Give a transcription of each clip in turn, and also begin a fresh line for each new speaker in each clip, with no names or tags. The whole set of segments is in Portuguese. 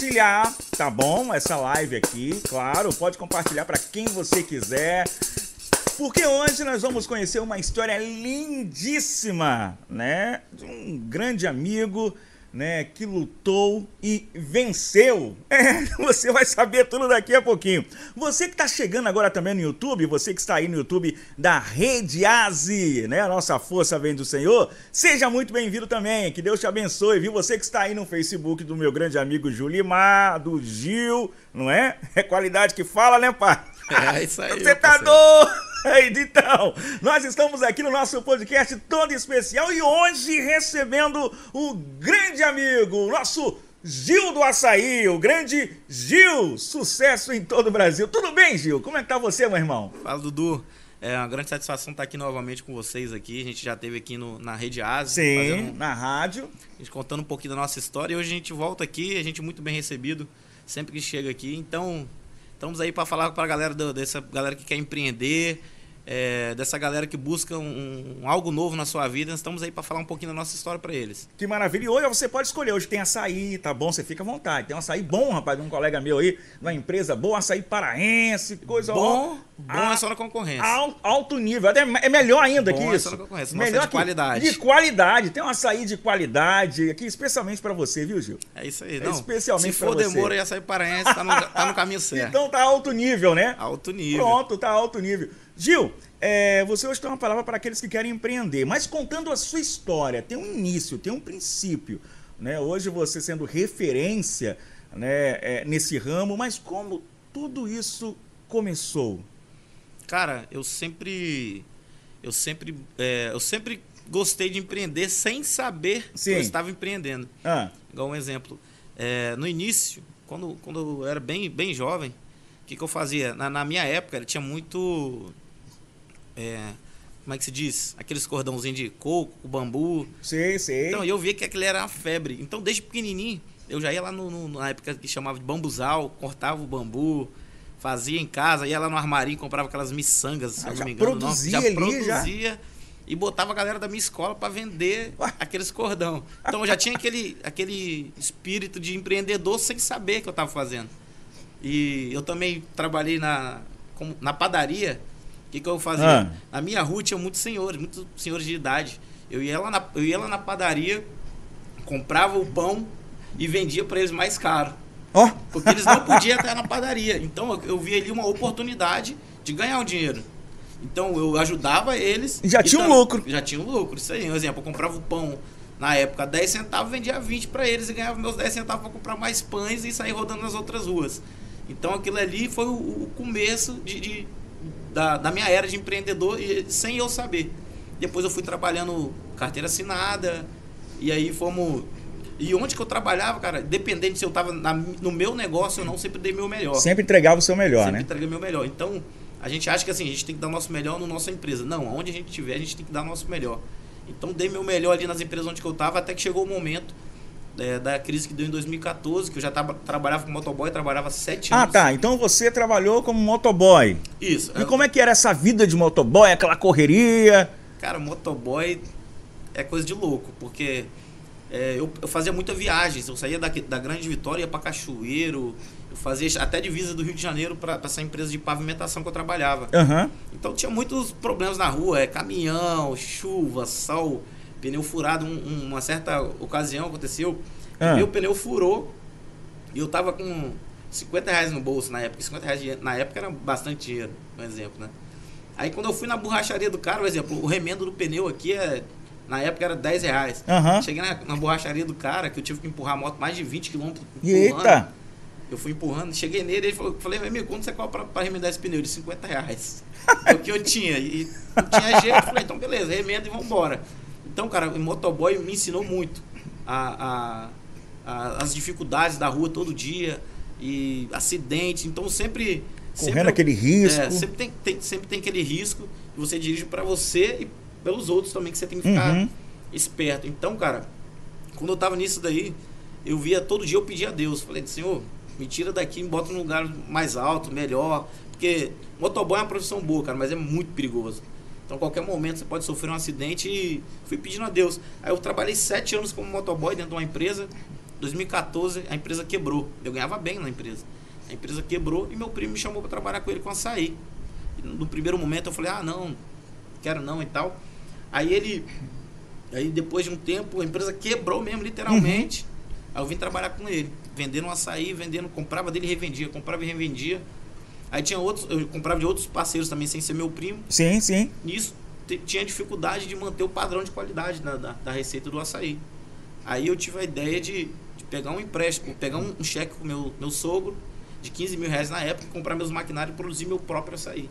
compartilhar, tá bom? Essa live aqui, claro, pode compartilhar para quem você quiser. Porque hoje nós vamos conhecer uma história lindíssima, né? De um grande amigo né, que lutou e venceu. É, você vai saber tudo daqui a pouquinho. Você que está chegando agora também no YouTube, você que está aí no YouTube da Rede Aze, né, a nossa força vem do Senhor, seja muito bem-vindo também, que Deus te abençoe, viu? Você que está aí no Facebook do meu grande amigo Julimar, do Gil, não é? É qualidade que fala, né, pai?
É isso aí.
Você tá doido? Então, nós estamos aqui no nosso podcast todo especial e hoje recebendo o grande amigo, nosso Gil do Açaí, o grande Gil, sucesso em todo o Brasil. Tudo bem, Gil? Como é que tá você, meu irmão?
Fala, Dudu. É uma grande satisfação estar aqui novamente com vocês aqui. A gente já teve aqui no, na Rede Asa.
Sim, na rádio.
A gente contando um pouquinho da nossa história. E hoje a gente volta aqui, a gente muito bem recebido sempre que chega aqui. Então, estamos aí para falar para a galera do, dessa galera que quer empreender, é, dessa galera que busca um, um, algo novo na sua vida. Estamos aí para falar um pouquinho da nossa história para eles.
Que maravilha. E hoje você pode escolher. Hoje tem açaí, tá bom? Você fica à vontade. Tem um açaí bom, rapaz, de um colega meu aí, uma empresa boa, açaí paraense, coisa
Bom, bom é só na concorrência.
Alto, alto nível. Até é melhor ainda bom que
é
isso.
Só na concorrência.
Melhor
Nossa, é de qualidade.
De qualidade. Tem um açaí de qualidade aqui, especialmente para você, viu, Gil?
É isso aí.
É
Não,
especialmente
Se for
pra você.
demora e açaí paraense, tá no, tá no caminho certo.
Então tá alto nível, né?
Alto nível.
Pronto, tá alto nível. Gil, é, você hoje tem uma palavra para aqueles que querem empreender, mas contando a sua história, tem um início, tem um princípio. Né? Hoje você sendo referência né, é, nesse ramo, mas como tudo isso começou?
Cara, eu sempre. Eu sempre. É, eu sempre gostei de empreender sem saber
Sim.
que eu estava empreendendo.
Ah,
Igual um exemplo. É, no início, quando, quando eu era bem, bem jovem, o que, que eu fazia? Na, na minha época, ele tinha muito. É, como é que se diz? Aqueles cordãozinhos de coco, bambu.
sei, sei.
Então, eu via que aquilo era uma febre. Então, desde pequenininho, eu já ia lá no, no- na época que chamava de bambuzal, cortava o bambu, fazia em casa, ia lá no armarinho, comprava aquelas miçangas, se
Ah,
eu
já
não me engano.
produzia
já
ali,
produzia e botava a galera da minha escola para vender aqueles cordão. Então, eu já tinha aquele, aquele espírito de empreendedor sem saber o que eu estava fazendo. E eu também trabalhei na, como- na padaria. O que, que eu fazia?
Ah.
Na minha rua tinha muitos senhores, muitos senhores de idade. Eu ia lá na, eu ia lá na padaria, comprava o pão e vendia para eles mais caro.
Ó,
Porque eles não podiam estar na padaria. Então eu, eu vi ali uma oportunidade de ganhar um dinheiro. Então eu ajudava eles.
Já tinha um lucro.
Já tinha um lucro, isso aí. Um exemplo, eu comprava o pão na época 10 centavos, vendia 20 para eles e ganhava meus 10 centavos para comprar mais pães e sair rodando nas outras ruas. Então aquilo ali foi o, o começo de, de- da, da minha era de empreendedor e, sem eu saber. Depois eu fui trabalhando carteira assinada e aí fomos. E onde que eu trabalhava, cara, dependente se eu tava na- no meu negócio ou não, sempre dei meu melhor.
sempre entregava o seu melhor,
sempre
né?
entreguei meu melhor. Então, a gente acha que assim, a gente tem que dar o nosso melhor na nossa empresa. Não, aonde a gente estiver, a gente tem que dar o nosso melhor. Então, dei meu melhor ali nas empresas onde que eu tava, até que chegou o momento é, da crise que deu em 2014, que eu já tava, trabalhava com motoboy, trabalhava sete
Ah,
anos.
tá. Então você trabalhou como motoboy.
Isso.
E como é que era essa vida de motoboy, aquela correria?
Cara, motoboy é coisa de louco, porque é, eu, eu fazia muita viagens. Eu saía daqui, da Grande Vitória, ia pra Cachoeiro, eu fazia até divisa do Rio de Janeiro para essa empresa de pavimentação que eu trabalhava.
Aham.
Então tinha muitos problemas na rua, é caminhão, chuva, sol, pneu furado. Um- um- uma certa ocasião aconteceu,
Ah.
meu pneu furou e eu tava com 50 reais no bolso na época. 50 reais de- na época era bastante dinheiro, um exemplo, né? Aí quando eu fui na borracharia do cara, por exemplo, o remendo do pneu aqui é. Na época era 10 reais.
Aham.
Cheguei na, na borracharia do cara, que eu tive que empurrar a moto mais de 20 quilômetros.
Eita!
Eu fui empurrando, cheguei nele, ele falou, falei, amigo, quanto você cobra pra remendar esse pneu? De 50 reais. É o que eu tinha. E não tinha jeito, eu falei, então beleza, remenda e vambora. Então, cara, o motoboy me ensinou muito a, a- a- as dificuldades da rua todo dia e acidente. Então sempre.
Correndo
sempre-
aquele risco.
É, sempre, tem, tem- sempre tem aquele risco que você dirige pra você e pelos outros também, que você tem que ficar
Uhum.
esperto. Então, cara, quando eu tava nisso daí, eu via todo dia eu pedia a Deus. Falei, Senhor, me tira daqui, me bota num lugar mais alto, melhor. Porque motoboy é uma profissão boa, cara, mas é muito perigoso. Então, a qualquer momento você pode sofrer um acidente e fui pedindo a Deus. Aí eu trabalhei sete anos como motoboy dentro de uma empresa 2014 a empresa quebrou. Eu ganhava bem na empresa. A empresa quebrou e meu primo me chamou para trabalhar com ele com açaí. E no primeiro momento eu falei, ah, não, quero não e tal. Aí ele. Aí depois de um tempo a empresa quebrou mesmo, literalmente. Uhum. Aí eu vim trabalhar com ele, vendendo um açaí, vendendo, comprava dele e revendia, comprava e revendia. Aí tinha outros, eu comprava de outros parceiros também, sem ser meu primo.
Sim, sim.
Nisso tinha dificuldade de manter o padrão de qualidade da, da, da receita do açaí. Aí eu tive a ideia de, de pegar um empréstimo, pegar um, um cheque com meu, meu sogro, de 15 mil reais na época, comprar meus maquinários e produzir meu próprio açaí.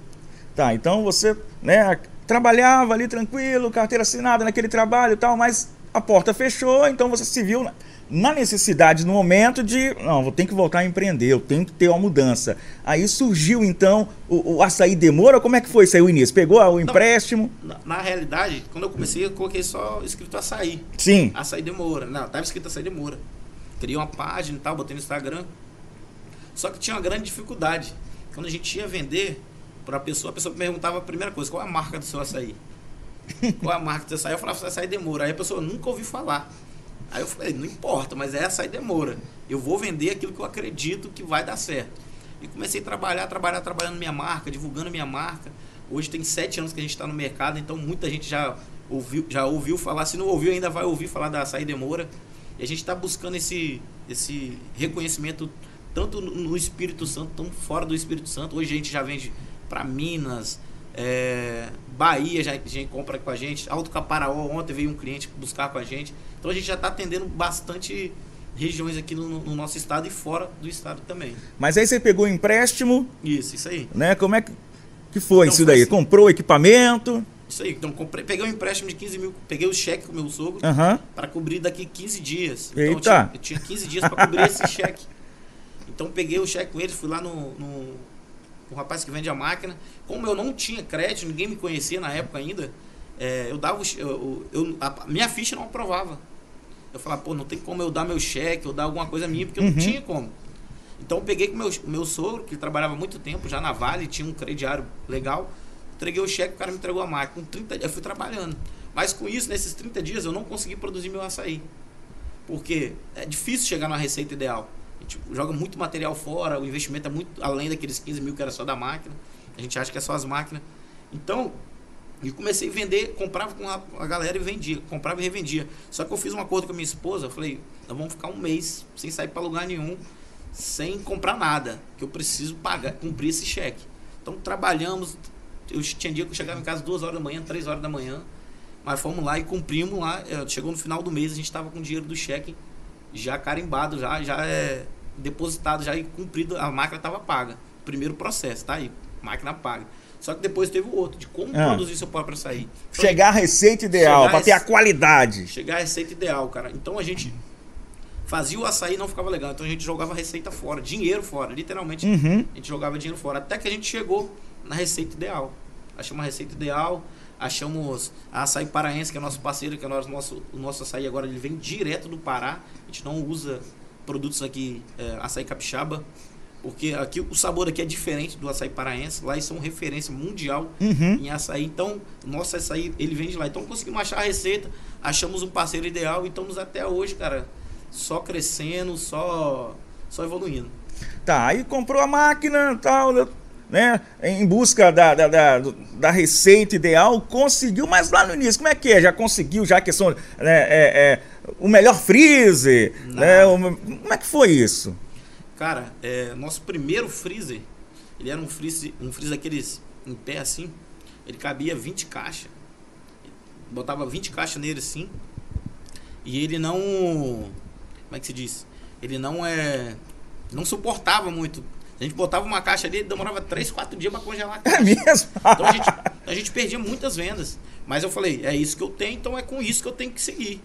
Tá, então você né, trabalhava ali tranquilo, carteira assinada naquele trabalho e tal, mas a porta fechou, então você se viu na necessidade no momento de, não, vou ter que voltar a empreender, eu tenho que ter uma mudança. Aí surgiu então o, o açaí demora, como é que foi isso aí o início? Pegou o empréstimo?
Na, na, realidade, quando eu comecei, eu coloquei só escrito açaí.
Sim.
Açaí demora. Não, tava escrito açaí demora. Criei uma página e tal, botei no Instagram. Só que tinha uma grande dificuldade. Quando a gente ia vender para a pessoa, a pessoa perguntava a primeira coisa, qual é a marca do seu açaí? qual é a marca do seu açaí? Eu falava, açaí demora. Aí a pessoa nunca ouviu falar. Aí eu falei, não importa, mas essa aí demora. Eu vou vender aquilo que eu acredito que vai dar certo. E comecei a trabalhar, trabalhar, trabalhando minha marca, divulgando minha marca. Hoje tem sete anos que a gente está no mercado, então muita gente já ouviu, já ouviu falar. Se não ouviu, ainda vai ouvir falar da açaí demora. E a gente está buscando esse, esse reconhecimento tanto no Espírito Santo, tão fora do Espírito Santo. Hoje a gente já vende para Minas, é, Bahia já, já compra com a gente. Alto Caparaó, ontem veio um cliente buscar com a gente. Então a gente já está atendendo bastante regiões aqui no, no, nosso estado e fora do estado também.
Mas aí você pegou o empréstimo.
Isso, isso aí.
Né? Como é que, que foi então, isso daí? Assim, Comprou equipamento?
Isso aí. Então comprei, peguei um empréstimo de 15 mil, peguei o cheque com o meu sogro
uhum.
para cobrir daqui 15 dias.
Então, Eita.
Eu tinha, eu tinha 15 dias para cobrir esse cheque. Então peguei o cheque com ele, fui lá no, no o rapaz que vende a máquina. Como eu não tinha crédito, ninguém me conhecia na época ainda, é, eu dava. Eu, eu, a minha ficha não aprovava. Eu falava, pô, não tem como eu dar meu cheque, ou dar alguma coisa minha, porque eu não uhum. tinha como. Então eu peguei com meu, meu sogro, que trabalhava muito tempo já na Vale, tinha um crediário legal. Entreguei o cheque, o cara me entregou a máquina. Com 30 eu fui trabalhando. Mas com isso, nesses 30 dias, eu não consegui produzir meu açaí. Porque é difícil chegar na receita ideal tipo, joga muito material fora, o investimento é muito além daqueles 15 mil que era só da máquina. A gente acha que é só as máquinas. Então, e comecei a vender, comprava com a, a, galera e vendia, comprava e revendia. Só que eu fiz um acordo com a minha esposa, eu falei, nós vamos ficar um mês sem sair para lugar nenhum, sem comprar nada, que eu preciso pagar, cumprir esse cheque. Então trabalhamos, eu tinha dia que eu chegava em casa duas horas da manhã, três horas da manhã, mas fomos lá e cumprimos lá. Eh, chegou no final do mês, a gente estava com o dinheiro do cheque já carimbado, já, já é depositado já e cumprido, a máquina estava paga. Primeiro processo, tá aí, máquina paga. Só que depois teve o outro, de como ah. produzir seu próprio açaí.
Então, chegar à receita ideal, para ter a qualidade.
Chegar à receita ideal, cara. Então a gente fazia o açaí e não ficava legal. Então a gente jogava a receita fora, dinheiro fora, literalmente.
Uhum.
A gente jogava dinheiro fora. Até que a gente chegou na receita ideal. Achamos uma receita ideal, achamos a açaí paraense, que é nosso parceiro, que é nosso, nosso, o nosso açaí agora, ele vem direto do Pará. A gente não usa produtos aqui, é, açaí capixaba, porque aqui o sabor aqui é diferente do açaí paraense. Lá eles são referência mundial
uhum.
em açaí. Então, nosso açaí, ele vem de lá. Então, conseguimos achar a receita, achamos um parceiro ideal e estamos até hoje, cara, só crescendo, só, só evoluindo.
Tá, aí comprou a máquina tal, né? Em busca da, da, da, da, receita ideal, conseguiu, mas lá no início, como é que é? Já conseguiu, já a questão, né, é, é o melhor freezer, né? Como é que foi isso?
Cara, é, nosso primeiro freezer, ele era um freezer, um freezer aqueles em pé assim, ele cabia 20 caixas. Botava 20 caixas nele assim. E ele não. Como é que se diz? Ele não é. Não suportava muito. A gente botava uma caixa ali, demorava 3, 4 dias para congelar
É mesmo?
Então a gente, a gente perdia muitas vendas. Mas eu falei, é isso que eu tenho, então é com isso que eu tenho que seguir.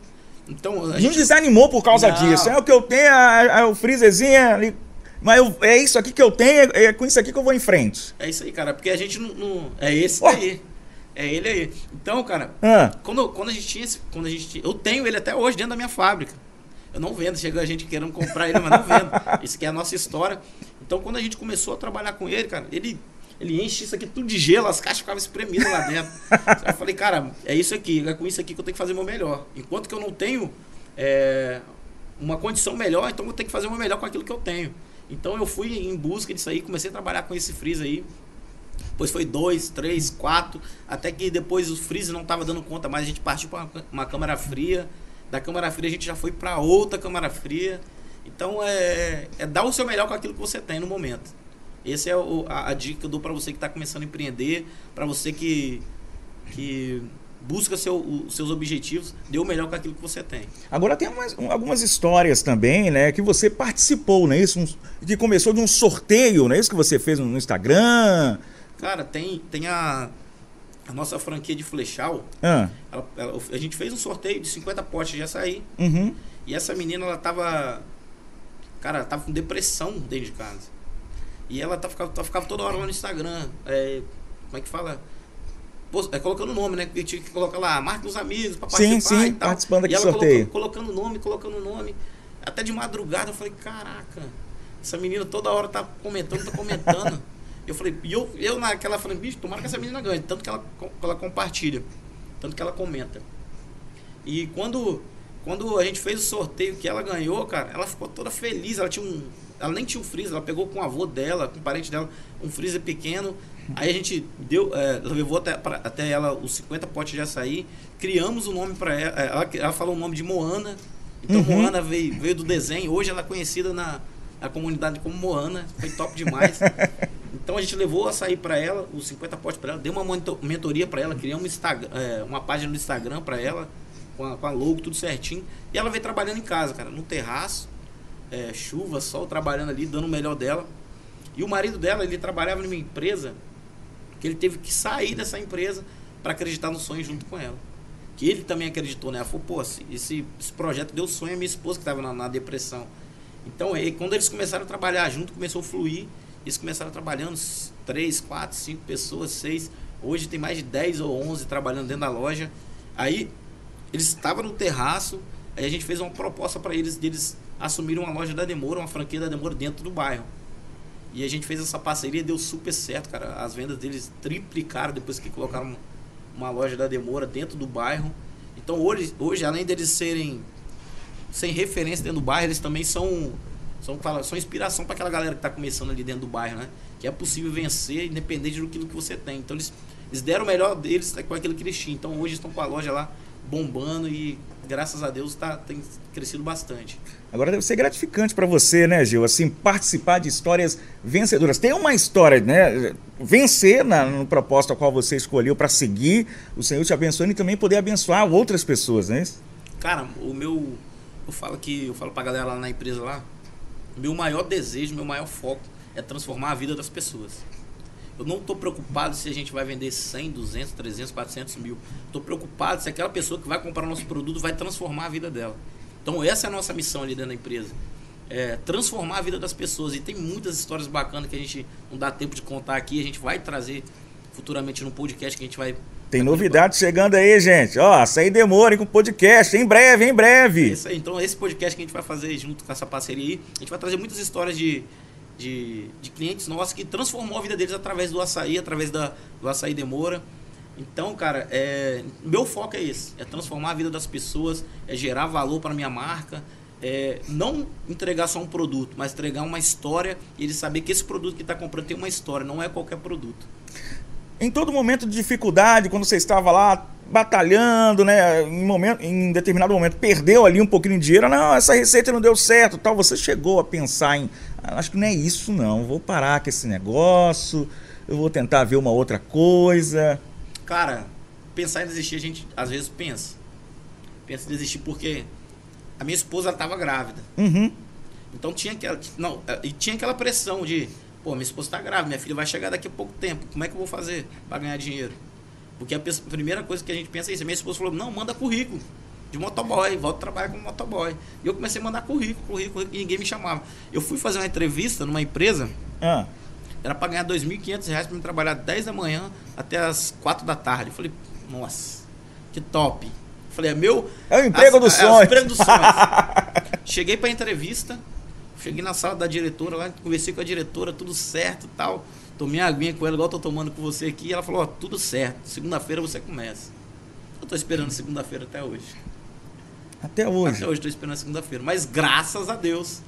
Então,
a gente... Não desanimou por causa não. disso. É o que eu tenho, é, é o freezerzinho ali. Mas eu, é isso aqui que eu tenho, é, é com isso aqui que eu vou em frente.
É isso aí, cara. Porque a gente não. não é esse oh. aí. É ele aí. Então, cara,
ah.
quando, quando a gente tinha esse, quando a gente Eu tenho ele até hoje dentro da minha fábrica. Eu não vendo, chega a gente querendo comprar ele, mas não vendo. Isso aqui é a nossa história. Então, quando a gente começou a trabalhar com ele, cara, ele ele enche isso aqui tudo de gelo, as caixas ficavam espremidas lá dentro. eu falei, cara, é isso aqui, é com isso aqui que eu tenho que fazer o meu melhor. Enquanto que eu não tenho é, uma condição melhor, então eu tenho que fazer uma melhor com aquilo que eu tenho. Então eu fui em busca disso aí, comecei a trabalhar com esse freeze aí. Depois foi dois, três, quatro, até que depois o freeze não estava dando conta mais, a gente partiu para uma, uma câmara fria. Da câmara fria a gente já foi para outra câmara fria. Então é, é dar o seu melhor com aquilo que você tem no momento. Essa é o, a, a, dica que eu dou para você que está começando a empreender, para você que, que busca seu, seus objetivos, dê o melhor com aquilo que você tem.
Agora tem umas, algumas histórias também, né, que você participou, não é isso? Um, que começou de um sorteio, não é isso que você fez no Instagram?
Cara, tem, tem a, a nossa franquia de flechal.
Ah.
Ela, ela, a gente fez um sorteio de 50 potes de açaí.
Uhum.
E essa menina, ela tava. Cara, ela tava com depressão dentro de casa. E ela tá, ficava, tá, ficava toda hora lá no Instagram. É, como é que fala? É, colocando o nome, né? Que tinha que colocar lá, marca os amigos para
participar sim, sim, e tal. participando aqui
e ela
sorteio.
Colocando, colocando nome, colocando nome. Até de madrugada eu falei, caraca, essa menina toda hora tá comentando, tá comentando. eu falei, e eu, eu naquela falei, bicho, tomara que essa menina ganhe, tanto que ela, ela compartilha, tanto que ela comenta. E quando, quando a gente fez o sorteio que ela ganhou, cara, ela ficou toda feliz, ela tinha um. Ela nem tinha um freezer, ela pegou com o avô dela, com o parente dela, um freezer pequeno Aí a gente deu, é, levou até, pra, até ela os 50 potes de açaí, criamos o um nome para ela, ela, ela. falou o nome de Moana. Então uhum. Moana veio, veio do desenho. Hoje ela é conhecida na, na comunidade como Moana. Foi top demais. então a gente levou o açaí para ela, os 50 potes para ela, deu uma mentoria para ela, criamos um Instagram, é, uma página no Instagram para ela, com a, com a logo, tudo certinho. E ela veio trabalhando em casa, cara, no terraço, é, chuva, sol, trabalhando ali, dando o melhor dela. E o marido dela, ele trabalhava numa empresa que ele teve que sair dessa empresa para acreditar no sonho junto com ela. Que ele também acreditou nela. Falou, pô, esse, esse projeto deu sonho à minha esposa que estava na, na, depressão. Então, aí, quando eles começaram a trabalhar junto, começou a fluir. Eles começaram trabalhando três, quatro, cinco pessoas, seis. Hoje tem mais de 10 ou 11 trabalhando dentro da loja. Aí, eles estavam no terraço. Aí a gente fez uma proposta para eles, de assumirem uma loja da Demora, uma franquia da Demora dentro do bairro. E a gente fez essa parceria deu super certo, cara. As vendas deles triplicaram depois que colocaram uma loja da Demora dentro do bairro. Então hoje, hoje além deles serem sem referência dentro do bairro, eles também são são, são inspiração para aquela galera que está começando ali dentro do bairro, né? Que é possível vencer independente do que você tem. Então eles, eles deram o melhor deles com aquilo que eles tinham. Então hoje estão com a loja lá bombando e graças a Deus tá, tem crescido bastante.
Agora deve ser gratificante para você, né, Gil? Assim, participar de histórias vencedoras. Tem uma história, né? Vencer na, no propósito a qual você escolheu para seguir, o Senhor te abençoando e também poder abençoar outras pessoas, né?
Cara, o meu. Eu falo que eu falo pra galera lá na empresa lá, meu maior desejo, meu maior foco é transformar a vida das pessoas. Eu não estou preocupado se a gente vai vender 100, 200, 300, 400 mil. Estou preocupado se aquela pessoa que vai comprar o nosso produto vai transformar a vida dela. Então, essa é a nossa missão ali dentro da empresa. É transformar a vida das pessoas. E tem muitas histórias bacanas que a gente não dá tempo de contar aqui. A gente vai trazer futuramente no podcast que a gente vai.
Tem novidade chegando aí, gente. Ó, sair demora com o podcast. Em breve, em breve.
Isso aí. Então, esse podcast que a gente vai fazer junto com essa parceria aí, a gente vai trazer muitas histórias de de, de clientes nossos que transformou a vida deles através do açaí, através da, do açaí demora. Então, cara, é, meu foco é esse: é transformar a vida das pessoas, é gerar valor para minha marca, é não entregar só um produto, mas entregar uma história e ele saber que esse produto que está comprando tem uma história, não é qualquer produto.
Em todo momento de dificuldade, quando você estava lá batalhando, né, em, momento, em determinado momento perdeu ali um pouquinho de dinheiro, não, essa receita não deu certo, tal, você chegou a pensar em acho que não é isso não, vou parar com esse negócio, eu vou tentar ver uma outra coisa.
Cara, pensar em desistir a gente às vezes pensa. Pensa em desistir porque a minha esposa estava grávida.
Uhum.
Então tinha aquela, não, e tinha aquela pressão de, pô, minha esposa está grávida, minha filha vai chegar daqui a pouco tempo, como é que eu vou fazer para ganhar dinheiro? Porque a primeira coisa que a gente pensa é isso. A minha esposa falou, não, manda currículo de motoboy, volto a trabalhar como motoboy. E eu comecei a mandar currículo, currículo, e ninguém me chamava. Eu fui fazer uma entrevista numa empresa,
ah.
era para ganhar R$ 2.500 para me trabalhar 10 da manhã até as 4 da tarde. Eu falei, nossa, que top. Eu falei, é meu.
É o emprego do sonho. É o emprego do sonho.
cheguei para entrevista, cheguei na sala da diretora lá, conversei com a diretora, tudo certo tal. Tomei a aguinha com ela, igual eu tô tomando com você aqui. E ela falou: Ó, tudo certo, segunda-feira você começa. Eu tô esperando segunda-feira até hoje.
Até hoje.
Até hoje estou esperando a segunda-feira. Mas graças a Deus,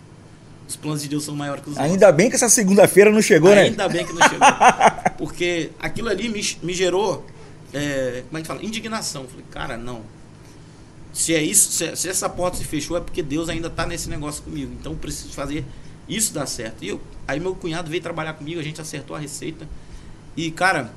os planos de Deus são maiores que os nossos.
Ainda bem que essa segunda-feira não chegou, né?
Ainda bem que não chegou. Porque aquilo ali me, me gerou, é, como é que fala? Indignação. Eu Falei, cara, não. Se é isso, se, se essa porta se fechou, é porque Deus ainda está nesse negócio comigo. Então eu preciso fazer isso dar certo. E eu, aí meu cunhado veio trabalhar comigo, a gente acertou a receita. E, cara,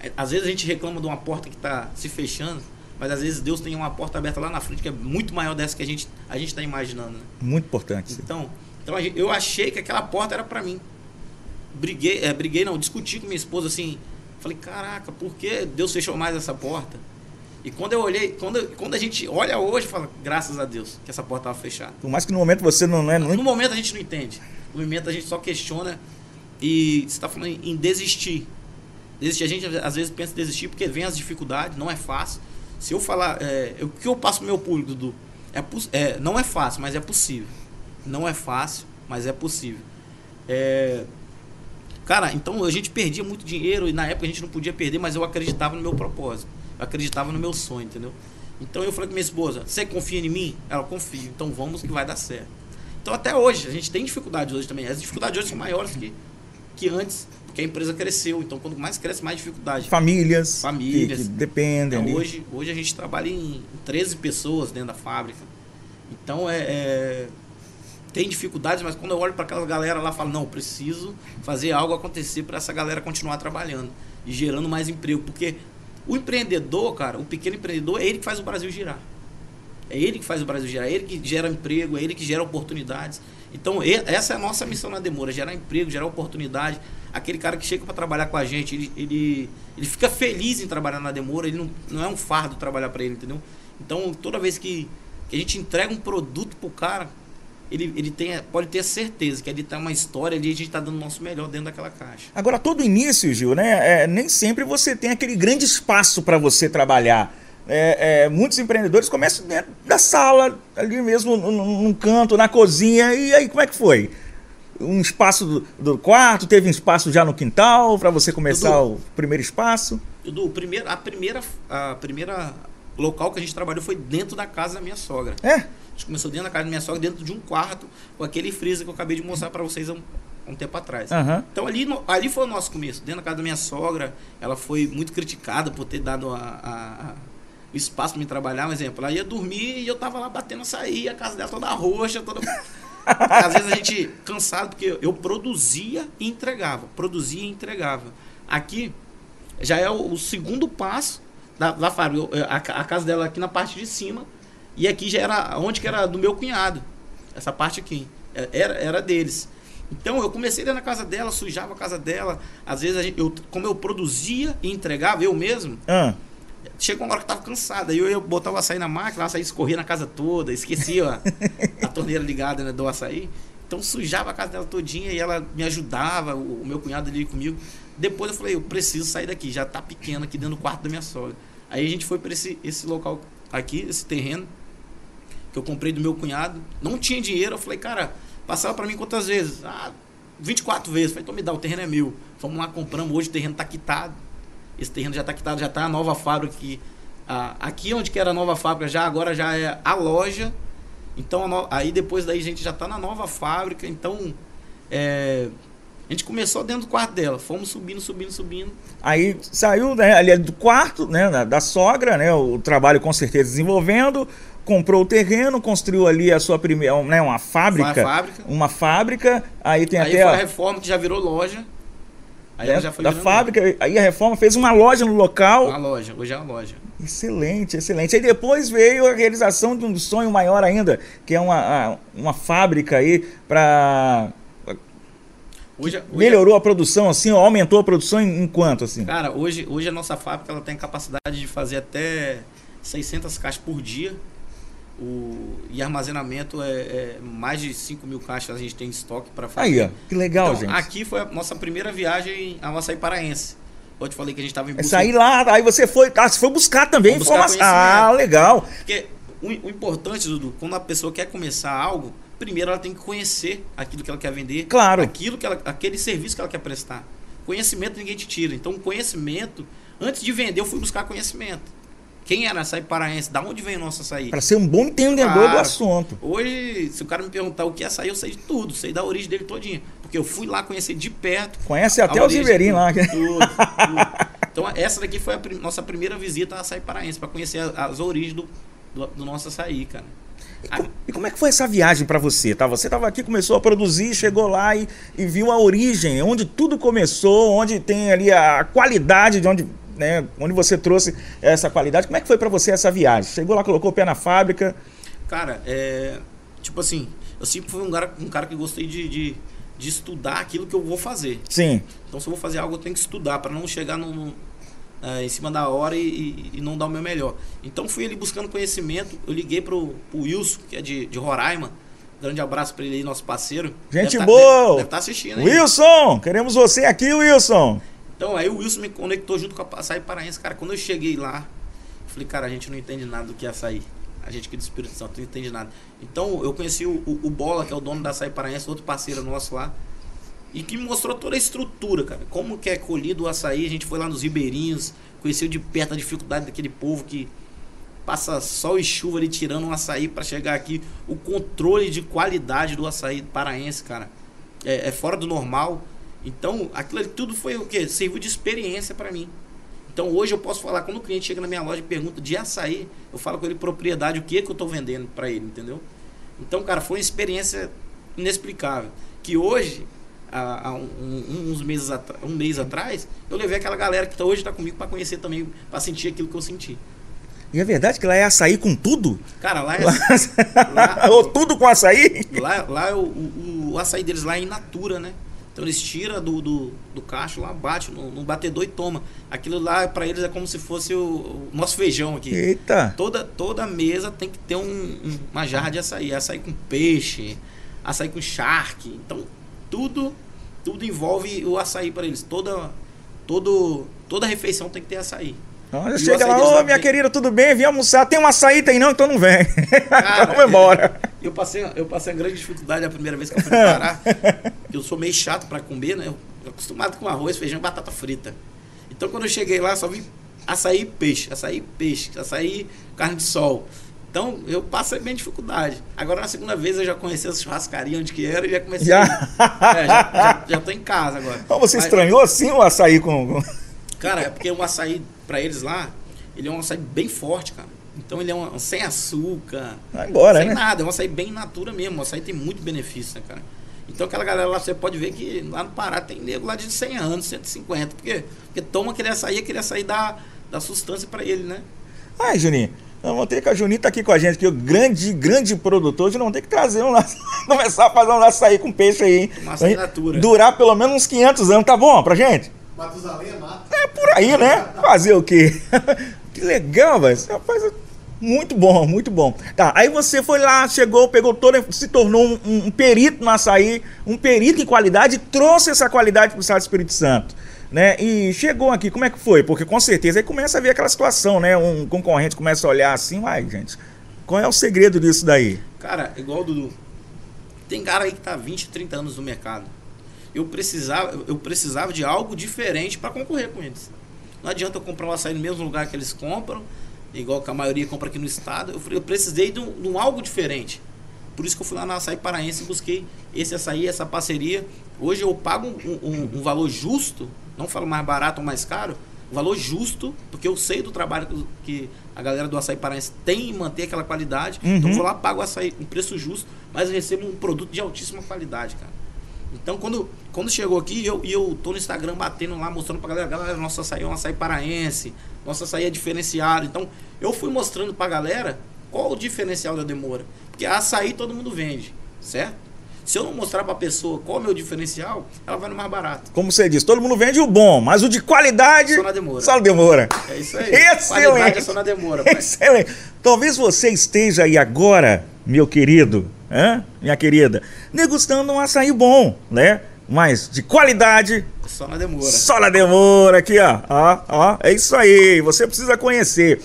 é, às vezes a gente reclama de uma porta que está se fechando, mas às vezes Deus tem uma porta aberta lá na frente que é muito maior dessa que a gente a gente está imaginando. Né?
Muito importante.
Então, então eu achei que aquela porta era para mim. Briguei, é, briguei não, discuti com minha esposa assim. Falei, caraca, por que Deus fechou mais essa porta? E quando eu olhei, quando, quando a gente olha hoje, fala, graças a Deus que essa porta estava fechada.
Por mais que no momento você não é.
No momento a gente não entende. No momento a gente só questiona e você está falando em desistir. Desistir. A gente às vezes pensa em desistir porque vem as dificuldades, não é fácil. Se eu falar. É, o que eu passo pro meu público, Dudu? É, é, não é fácil, mas é possível. Não é fácil, mas é possível. É, cara, então a gente perdia muito dinheiro e na época a gente não podia perder, mas eu acreditava no meu propósito. Eu acreditava no meu sonho, entendeu? Então eu falei com minha esposa: Você confia em mim? Ela confia, então vamos que vai dar certo. Então até hoje, a gente tem dificuldades hoje também. As dificuldades hoje são maiores que, que antes, porque a empresa cresceu. Então quando mais cresce, mais dificuldade.
Famílias.
Famílias.
Que, que dependem.
Então, hoje, hoje a gente trabalha em 13 pessoas dentro da fábrica. Então é, é tem dificuldades, mas quando eu olho para aquela galera lá, falo, não, preciso fazer algo acontecer para essa galera continuar trabalhando e gerando mais emprego, porque o empreendedor, cara, o pequeno empreendedor é ele que faz o Brasil girar. É ele que faz o Brasil girar, é ele que gera emprego, é ele que gera oportunidades. Então, essa é a nossa missão na Demora, gerar emprego, gerar oportunidade. Aquele cara que chega para trabalhar com a gente, ele, ele, ele fica feliz em trabalhar na Demora, ele não, não é um fardo trabalhar para ele, entendeu? Então, toda vez que, que a gente entrega um produto pro cara, ele, ele tem, pode ter certeza que ali está uma história, ali a gente está dando o nosso melhor dentro daquela caixa.
Agora, todo início, Gil, né? É, nem sempre você tem aquele grande espaço para você trabalhar. É, é, muitos empreendedores começam dentro da sala, ali mesmo, num canto, na cozinha. E aí, como é que foi? Um espaço do, do quarto, teve um espaço já no quintal para você começar Dudu, o primeiro espaço?
Dudu, primeiro, a primeira, a primeira local que a gente trabalhou foi dentro da casa da minha sogra.
É?
A gente começou dentro da casa da minha sogra, dentro de um quarto, com aquele freezer que eu acabei de mostrar para vocês há um, um, tempo atrás.
Uhum.
Então ali, no, ali foi o nosso começo. Dentro da casa da minha sogra, ela foi muito criticada por ter dado a, a, a o espaço para me trabalhar, um exemplo. Ela ia dormir e eu tava lá batendo açaí, a casa dela toda roxa, toda. Às vezes a gente cansado, porque eu produzia e entregava. Produzia e entregava. Aqui já é o, o segundo passo da, da fábrica. A, a, casa dela aqui na parte de cima. E aqui já era onde que era do meu cunhado. Essa parte aqui. É, era, era deles. Então eu comecei da casa dela, sujava a casa dela. Às vezes, gente, eu, como eu produzia e entregava, eu mesmo.
Ah.
Chegou uma hora que eu tava cansada. Aí eu, eu botava o açaí na máquina, o açaí escorria na casa toda, esquecia a, a torneira ligada né, do açaí. Então sujava a casa dela todinha e ela me ajudava, o, o meu cunhado ali comigo. Depois eu falei, eu preciso sair daqui, já tá pequeno aqui dentro do quarto da minha sogra. Aí a gente foi para esse, esse local aqui, esse terreno, que eu comprei do meu cunhado. Não tinha dinheiro, eu falei, cara, passava para mim quantas vezes? Ah, 24 vezes. Eu falei, então me dá, o terreno é meu. Vamos lá, compramos, hoje o terreno tá quitado. Esse terreno já tá quitado, já tá a nova fábrica aqui. Ah, aqui onde que era a nova fábrica, já agora já é a loja. Então, no... aí depois daí a gente já tá na nova fábrica. Então, é, a gente começou dentro do quarto dela, fomos subindo, subindo, subindo.
Aí saiu né, ali do quarto, né, da, da sogra, né, o trabalho com certeza desenvolvendo, comprou o terreno, construiu ali a sua primeira, né, uma fábrica, uma fábrica, uma fábrica, aí tem
aí
até
foi a reforma que já virou loja.
Aí né, já foi da fábrica, aí a reforma fez uma loja no local.
Uma loja, hoje é uma loja.
Excelente, excelente. Aí depois veio a realização de um sonho maior ainda, que é uma, uma fábrica aí para Hoje, hoje, melhorou a produção assim, aumentou a produção em, em, quanto assim?
Cara, hoje, hoje a nossa fábrica ela tem capacidade de fazer até 600 caixas por dia. O, e armazenamento é, é, mais de 5 mil caixas a gente tem em estoque para fazer.
Aí, ó, que legal,
então,
gente.
Aqui foi a nossa primeira viagem ao Açaí Paraense. Eu te falei que a gente estava em
busca. Essa aí lá, aí você foi, ah, você foi buscar também informação. Ah, legal.
Porque o, o importante, Dudu, quando a pessoa quer começar algo, primeiro ela tem que conhecer aquilo que ela quer vender,
claro.
aquilo que ela, aquele serviço que ela quer prestar. Conhecimento ninguém te tira. Então, conhecimento, antes de vender, eu fui buscar conhecimento. Quem era açaí paraense, da onde vem o nosso açaí.
Para ser um bom entendedor claro. do assunto.
Hoje, se o cara me perguntar o que é açaí, eu sei de tudo, sei da origem dele todinha. Porque eu fui lá conhecer de perto.
Conhece até os ribeirinhos lá. Tudo,
tudo. Então, essa daqui foi a prim nossa primeira visita a açaí paraense, para conhecer as, as origens do, do, do nosso açaí, cara.
E, com, e, como é que foi essa viagem para você? Tá? Você estava aqui, começou a produzir, chegou lá e, e, viu a origem, onde tudo começou, onde tem ali a qualidade de onde, né, onde você trouxe essa qualidade. Como é que foi para você essa viagem? Chegou lá, colocou o pé na fábrica?
Cara, é, tipo assim, eu sempre fui um cara, um cara que gostei de, de, de estudar aquilo que eu vou fazer.
Sim.
Então, se eu vou fazer algo, eu tenho que estudar para não chegar no, é, em cima da hora e, e, não dar o meu melhor. Então fui ali buscando conhecimento. Eu liguei pro, pro Wilson, que é de, de Roraima. Grande abraço para ele aí, nosso parceiro.
Gente deve boa! Tá,
deve, deve tá assistindo aí.
Wilson! Queremos você aqui, Wilson!
Então aí o Wilson me conectou junto com a Açaí Paraense. Cara, quando eu cheguei lá, falei, cara, a gente não entende nada do que é açaí. A gente aqui do Espírito Santo não entende nada. Então eu conheci o, o, o Bola, que é o dono da Açaí Paraense, outro parceiro nosso lá. E que me mostrou toda a estrutura, cara. Como que é colhido o açaí. A gente foi lá nos ribeirinhos, conheceu de perto a dificuldade daquele povo que passa sol e chuva ali tirando um açaí para chegar aqui. O controle de qualidade do açaí paraense, cara, é, é fora do normal. Então, aquilo ali tudo foi o que? Serviu de experiência para mim. Então, hoje eu posso falar, quando o cliente chega na minha loja e pergunta de açaí, eu falo com ele propriedade, o que, que eu estou vendendo para ele, entendeu? Então, cara, foi uma experiência inexplicável. Que hoje há, há um, uns meses um mês atrás, eu levei aquela galera que tá, hoje está comigo para conhecer também, para sentir aquilo que eu senti.
E é verdade que lá é açaí com tudo?
Cara, lá é.
lá, Ou tudo com açaí?
Lá, lá é o, o, o, açaí deles lá é in natura, né? Então eles tiram do, do, do cacho lá, bate no, no batedor e toma. Aquilo lá para eles é como se fosse o, o, nosso feijão aqui.
Eita!
Toda, toda mesa tem que ter um, um, uma jarra de açaí. Açaí com peixe, açaí com charque. Então tudo tudo envolve o açaí para eles. Toda, todo, toda refeição tem que ter açaí.
Olha, chega lá, ô minha querida, tudo bem? Vem almoçar. Tem um açaí, tem não? Então não vem. Cara, Vamos embora.
Eu, eu, passei, eu passei a grande dificuldade a primeira vez que eu fui parar. eu sou meio chato para comer, né? Eu, eu acostumado com arroz, feijão e batata frita. Então quando eu cheguei lá, só vi açaí peixe, açaí peixe, açaí carne de sol. Então, eu passei bem dificuldade. Agora, na segunda vez, eu já conheci as churrascarias onde que era e já comecei... Já? É, já, já, já tô em casa agora.
Então, você Mas... estranhou assim o açaí com...
Cara, é porque o açaí, para eles lá, ele é um açaí bem forte, cara. Então, ele é um, sem açúcar,
Vai embora,
sem
né?
nada. É um açaí bem natura mesmo. O açaí tem muito benefício, né, cara? Então, aquela galera lá, você pode ver que lá no Pará tem nego lá de 100 anos, 150. Porque, porque toma aquele açaí, aquele açaí dá, dá sustância para ele, né?
Ai, Juninho, nós vamos ter que a Juninho tá aqui com a gente, que o grande, grande produtor, de não ter que trazer um começar a fazer um açaí com peixe aí, hein?
Uma assinatura.
Durar pelo menos uns 500 anos, tá bom pra gente?
Matusalém é mato.
É por aí, né? Fazer o quê? que legal, velho. Rapaz, muito bom, muito bom. Tá, aí você foi lá, chegou, pegou toda, se tornou um, um perito no açaí, um perito em qualidade, e trouxe essa qualidade para o Estado do Espírito Santo né? E chegou aqui, como é que foi? Porque com certeza aí começa a ver aquela situação, né? Um concorrente começa a olhar assim, uai, gente, qual é o segredo disso daí?
Cara, igual o Dudu. Tem cara aí que tá 20, 30 anos no mercado. Eu precisava, eu precisava de algo diferente para concorrer com eles. Não adianta eu comprar um açaí no mesmo lugar que eles compram, igual que a maioria compra aqui no estado. Eu, eu precisei de um, de um algo diferente. Por isso que eu fui lá na Açaí Paraense e busquei esse açaí, essa parceria. Hoje eu pago um, um, um valor justo não falo mais barato ou mais caro, valor justo, porque eu sei do trabalho que a galera do açaí paraense tem em manter aquela qualidade. Uhum. Então eu vou lá, pago o açaí um preço justo, mas eu recebo um produto de altíssima qualidade, cara. Então quando, quando chegou aqui, eu, eu tô no Instagram batendo lá, mostrando pra galera, galera, nosso açaí é um açaí paraense, nosso açaí é diferenciado. Então eu fui mostrando pra galera qual o diferencial da demora. Porque açaí todo mundo vende, certo? Se eu não mostrar para a pessoa qual é o meu diferencial, ela vai no mais barato.
Como você disse, todo mundo vende o bom, mas o de qualidade.
Só na demora.
Só na demora.
É isso aí.
Excelente. Qualidade
é só na demora. Pai.
Excelente. Talvez você esteja aí agora, meu querido, hein? minha querida, degustando um açaí bom, né? Mas de qualidade.
Só na demora.
Só na demora, aqui, ó. Ó, ó. É isso aí. Você precisa conhecer.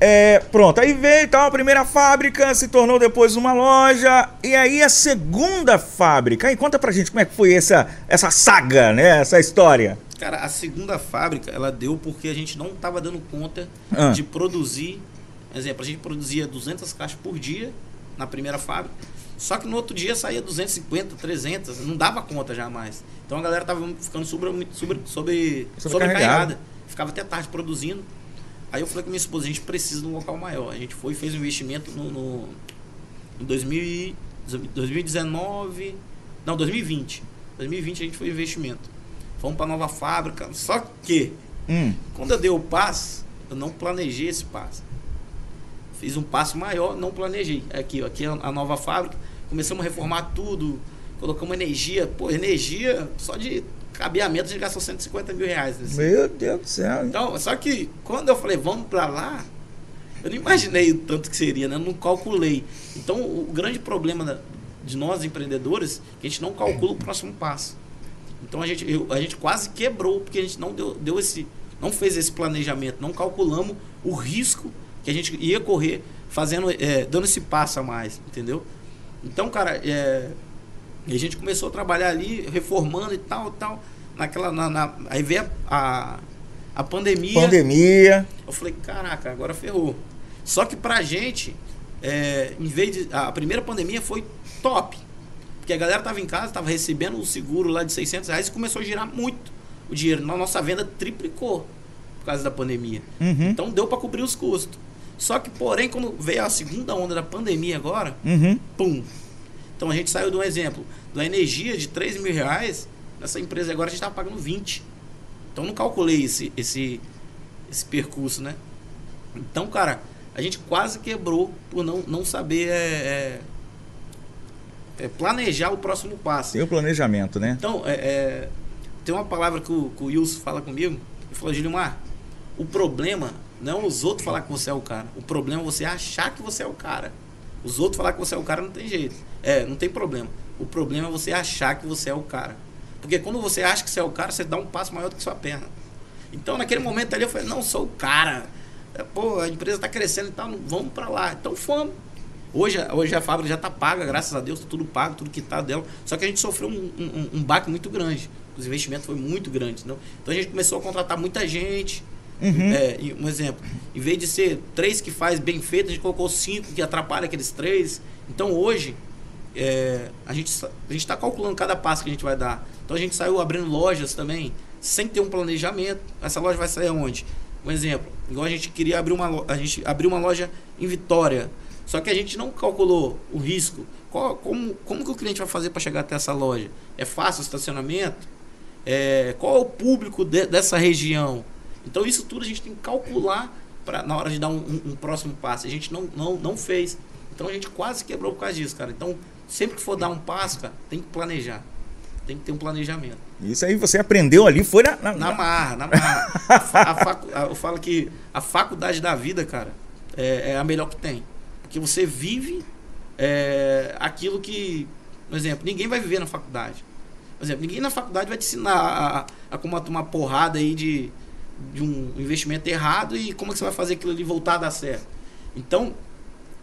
É, pronto, aí veio então a primeira fábrica, se tornou depois uma loja, e aí a segunda fábrica. E conta pra gente como é que foi essa, essa saga, né? Essa história.
Cara, a segunda fábrica, ela deu porque a gente não estava dando conta
Ah.
de produzir. Exemplo, a gente produzia 200 caixas por dia na primeira fábrica. Só que no outro dia saía 250, 300, não dava conta já mais. Então a galera tava ficando sobre, sobre, sobre,
Sobrecarregada.
Ficava até tarde produzindo. Aí eu falei com minha esposa, a gente precisa de um local maior. A gente foi e fez um investimento no, no, em 2000 e- 2019, não, 2020. 2020 a gente foi investimento. Fomos para nova fábrica. Só que
Hum.
quando eu dei o passo, eu não planejei esse passo. Fiz um passo maior, não planejei. Aqui, ó, aqui é a nova fábrica. Começamos a reformar tudo. Colocamos energia. Pô, energia, só de cabeamento a gente gastou 150 mil reais. nesse-
Meu Deus do céu.
Então, só que quando eu falei, vamos para lá, eu não imaginei o tanto que seria, né? Eu não calculei. Então, o grande problema de nós empreendedores é que a gente não calcula o próximo passo. Então, a gente, eu- a gente quase quebrou, porque a gente não deu, deu esse, não fez esse planejamento, não calculamos o risco que a gente ia correr fazendo, é, dando esse passo a mais, entendeu? Então, cara, é, a gente começou a trabalhar ali, reformando e tal, tal. Naquela, na, na- aí veio a, a, a pandemia.
Pandemia.
Eu falei, caraca, agora ferrou. Só que pra gente, é, em vez de. A primeira pandemia foi top. Porque a galera tava em casa, tava recebendo o seguro lá de 600 reais e começou a girar muito o dinheiro. Na nossa venda triplicou por causa da pandemia.
Uhum.
Então deu pra cobrir os custos. Só que, porém, quando veio a segunda onda da pandemia agora,
Uhum.
pum. Então a gente saiu de um exemplo, da energia de 3 mil reais, nessa empresa agora a gente estava pagando 20. Então não calculei esse, esse, esse percurso, né? Então, cara, a gente quase quebrou por não, não saber é, é, é, planejar o próximo passo.
Tem o planejamento, né?
Então, é, é, tem uma palavra que o, que o Wilson fala comigo, ele falou, Gilmar, o problema não os outros falar que você é o cara. O problema é você achar que você é o cara. Os outros falar que você é o cara não tem jeito. É, não tem problema. O problema é você achar que você é o cara. Porque quando você acha que você é o cara, você dá um passo maior do que sua perna. Então, naquele momento ali, eu falei, não, sou o cara. É, pô, a empresa está crescendo e tal, vamos para lá. Então, fomos. Hoje, hoje a fábrica já está paga, graças a Deus, tá tudo pago, tudo quitado dela. Só que a gente sofreu um, um, um baque muito grande. Os investimentos foi muito grande. Entendeu? Então a gente começou a contratar muita gente.
Uhum.
É, um exemplo, em vez de ser três que faz bem feito, a gente colocou cinco que atrapalha aqueles três. Então hoje é, a gente a está calculando cada passo que a gente vai dar. Então a gente saiu abrindo lojas também sem ter um planejamento. Essa loja vai sair aonde? Um exemplo, igual a gente queria abrir uma lo- a gente abriu uma loja em Vitória. Só que a gente não calculou o risco. Qual- como, como que o cliente vai fazer para chegar até essa loja? É fácil o estacionamento? É, qual é o público de- dessa região? Então isso tudo a gente tem que calcular pra, na hora de dar um, um- um próximo passo. A gente não, não, não fez. Então a gente quase quebrou por causa disso, cara. Então, sempre que for dar um passo, cara, tem que planejar. Tem que ter um planejamento.
Isso aí você aprendeu ali, foi na. na-
Na marra, na marra. A fa- a facu- a- eu falo que a faculdade da vida, cara, é, é a melhor que tem. Porque você vive é, aquilo que. Por exemplo, ninguém vai viver na faculdade. Por exemplo, ninguém na faculdade vai te ensinar a, a, a como tomar porrada aí de, de um investimento errado e como é que você vai fazer aquilo ali voltar a dar certo. Então,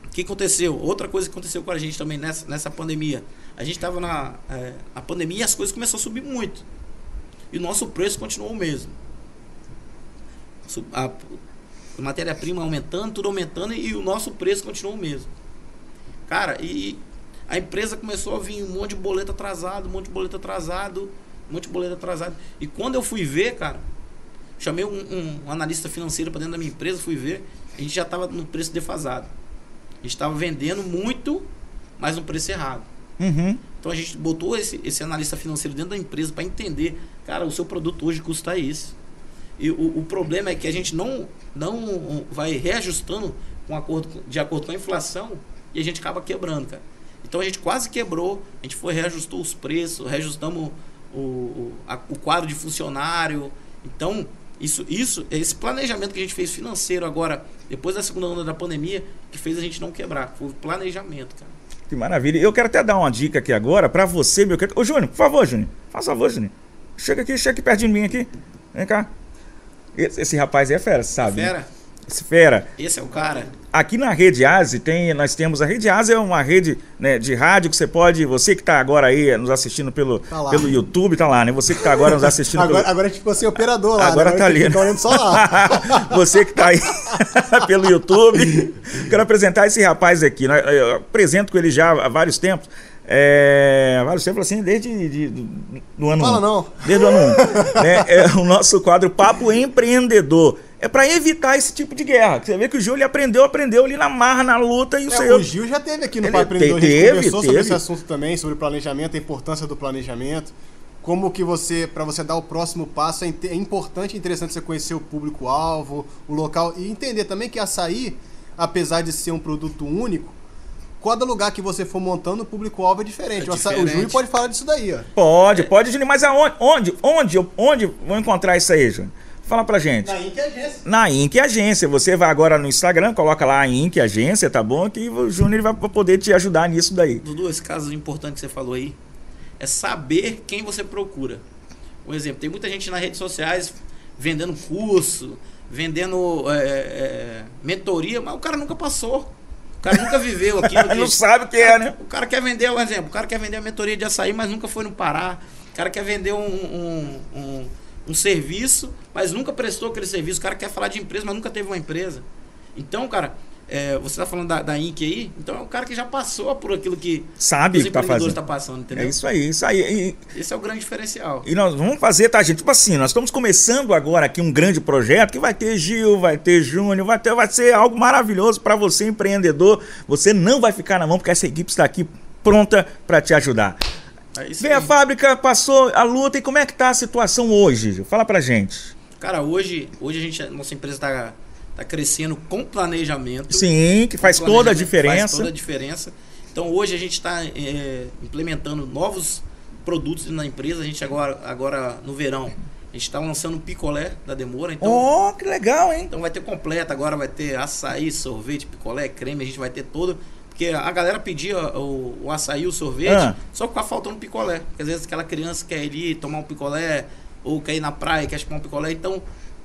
o que aconteceu? Outra coisa que aconteceu com a gente também nessa, nessa pandemia. A gente estava na é, a pandemia e as coisas começaram a subir muito. E o nosso preço continuou o mesmo. A, a matéria-prima aumentando, tudo aumentando e o nosso preço continuou o mesmo. Cara, e a empresa começou a vir um monte de boleto atrasado, um monte de boleto atrasado, um monte de boleto atrasado. E quando eu fui ver, cara, chamei um, um analista financeiro para dentro da minha empresa, fui ver, a gente já estava no preço defasado. A gente estava vendendo muito, mas no preço errado.
Uhum.
Então a gente botou esse, esse analista financeiro dentro da empresa para entender, cara, o seu produto hoje custa isso. E o, o problema é que a gente não, não vai reajustando com acordo, de acordo com a inflação e a gente acaba quebrando, cara. Então a gente quase quebrou, a gente foi reajustou os preços, reajustamos o, o, a- o quadro de funcionário. Então, isso, isso, esse planejamento que a gente fez financeiro agora, depois da segunda onda da pandemia, que fez a gente não quebrar. Foi o planejamento, cara.
Que maravilha. Eu quero até dar uma dica aqui agora pra você, meu querido. Ô, Júnior, por favor, Júnior. Faça favor, Júnior. Chega aqui, chega aqui pertinho de mim aqui. Vem cá. Esse, esse rapaz aí é fera, sabe? né?
Fera.
Esse fera.
Esse é o cara.
Aqui na Rede Aze tem, nós temos a Rede Aze é uma rede né, de rádio que você pode, você que está agora aí nos assistindo pelo,
Tá
pelo YouTube, tá lá, né? Você que está agora nos assistindo
Agora,
pelo
agora a gente ficou sem operador lá.
Agora
né?
tá ali.
fica olhando só lá.
Você que tá aí pelo YouTube. Quero apresentar esse rapaz aqui. né? Eu apresento com ele já há vários tempos. É, há vários tempos, assim, desde de, do, do ano
Fala
um.
não.
Desde o ano 1. Um, né? É o nosso quadro Papo Empreendedor. É para evitar esse tipo de guerra. Você vê que o Gil ele aprendeu, aprendeu ali na marra, na luta e o
É,
seu.
o Gil já teve aqui no
Ele
Papo Empreendedor, a
te-
gente
teve,
conversou sobre
teve.
esse assunto também, sobre planejamento, a importância do planejamento. Como que você, para você dar o próximo passo, é é importante e interessante você conhecer o público-alvo, o local e entender também que açaí, apesar de ser um produto único, cada lugar que você for montando, o público-alvo é diferente.
É
o, açaí- o
diferente.
Júlio pode falar disso daí, ó.
Pode, pode, Juninho. Mas aonde? Onde? Onde? eu- Onde vou encontrar isso aí, Júnior? Fala pra gente.
Na Inc. Agência.
Na Inc Agência. Você vai agora no Instagram, coloca lá a Inc Agência, tá bom? Que o Júnior vai poder te ajudar nisso daí.
Dudu, esse caso importante que você falou aí é saber quem você procura. Um exemplo, tem muita gente nas redes sociais vendendo curso, vendendo é, é, mentoria, mas o cara nunca passou. O cara nunca viveu aquilo. que-
Não sabe o que é, né?
O cara quer vender, um exemplo, o cara quer vender a mentoria de açaí, mas nunca foi no Pará. O cara quer vender um, um, um, um serviço, mas nunca prestou aquele serviço. O cara quer falar de empresa, mas nunca teve uma empresa. Então, cara, é, você está falando da, da Inc aí, então é o cara que já passou por aquilo que
Sabe
os
tá
empreendedores estão passando, entendeu?
É isso aí, isso aí. E,
Esse é o grande diferencial.
e nós vamos fazer, tá, gente? Tipo assim, nós estamos começando agora aqui um grande projeto que vai ter Gil, vai ter Júnior, vai ter, vai ser algo maravilhoso para você, empreendedor. Você não vai ficar na mão, porque essa equipe está aqui pronta para te ajudar.
É
Vem a fábrica, passou a luta e como é que tá a situação hoje? Fala pra gente.
Cara, hoje, hoje a gente, nossa empresa está tá crescendo com planejamento.
Sim, que faz toda a diferença.
Faz toda a diferença. Então hoje a gente está implementando novos produtos na empresa. A gente agora, agora no verão, a gente está lançando o picolé da Demora. Então,
Oh, que legal, hein?
então vai ter completa, agora vai ter açaí, sorvete, picolé, creme, a gente vai ter todo. Porque a galera pedia o, o açaí, o sorvete,
Ah.
só que fica faltando picolé. Porque às vezes aquela criança quer ir tomar um picolé, ou quer ir na praia, quer chupar um picolé. Então,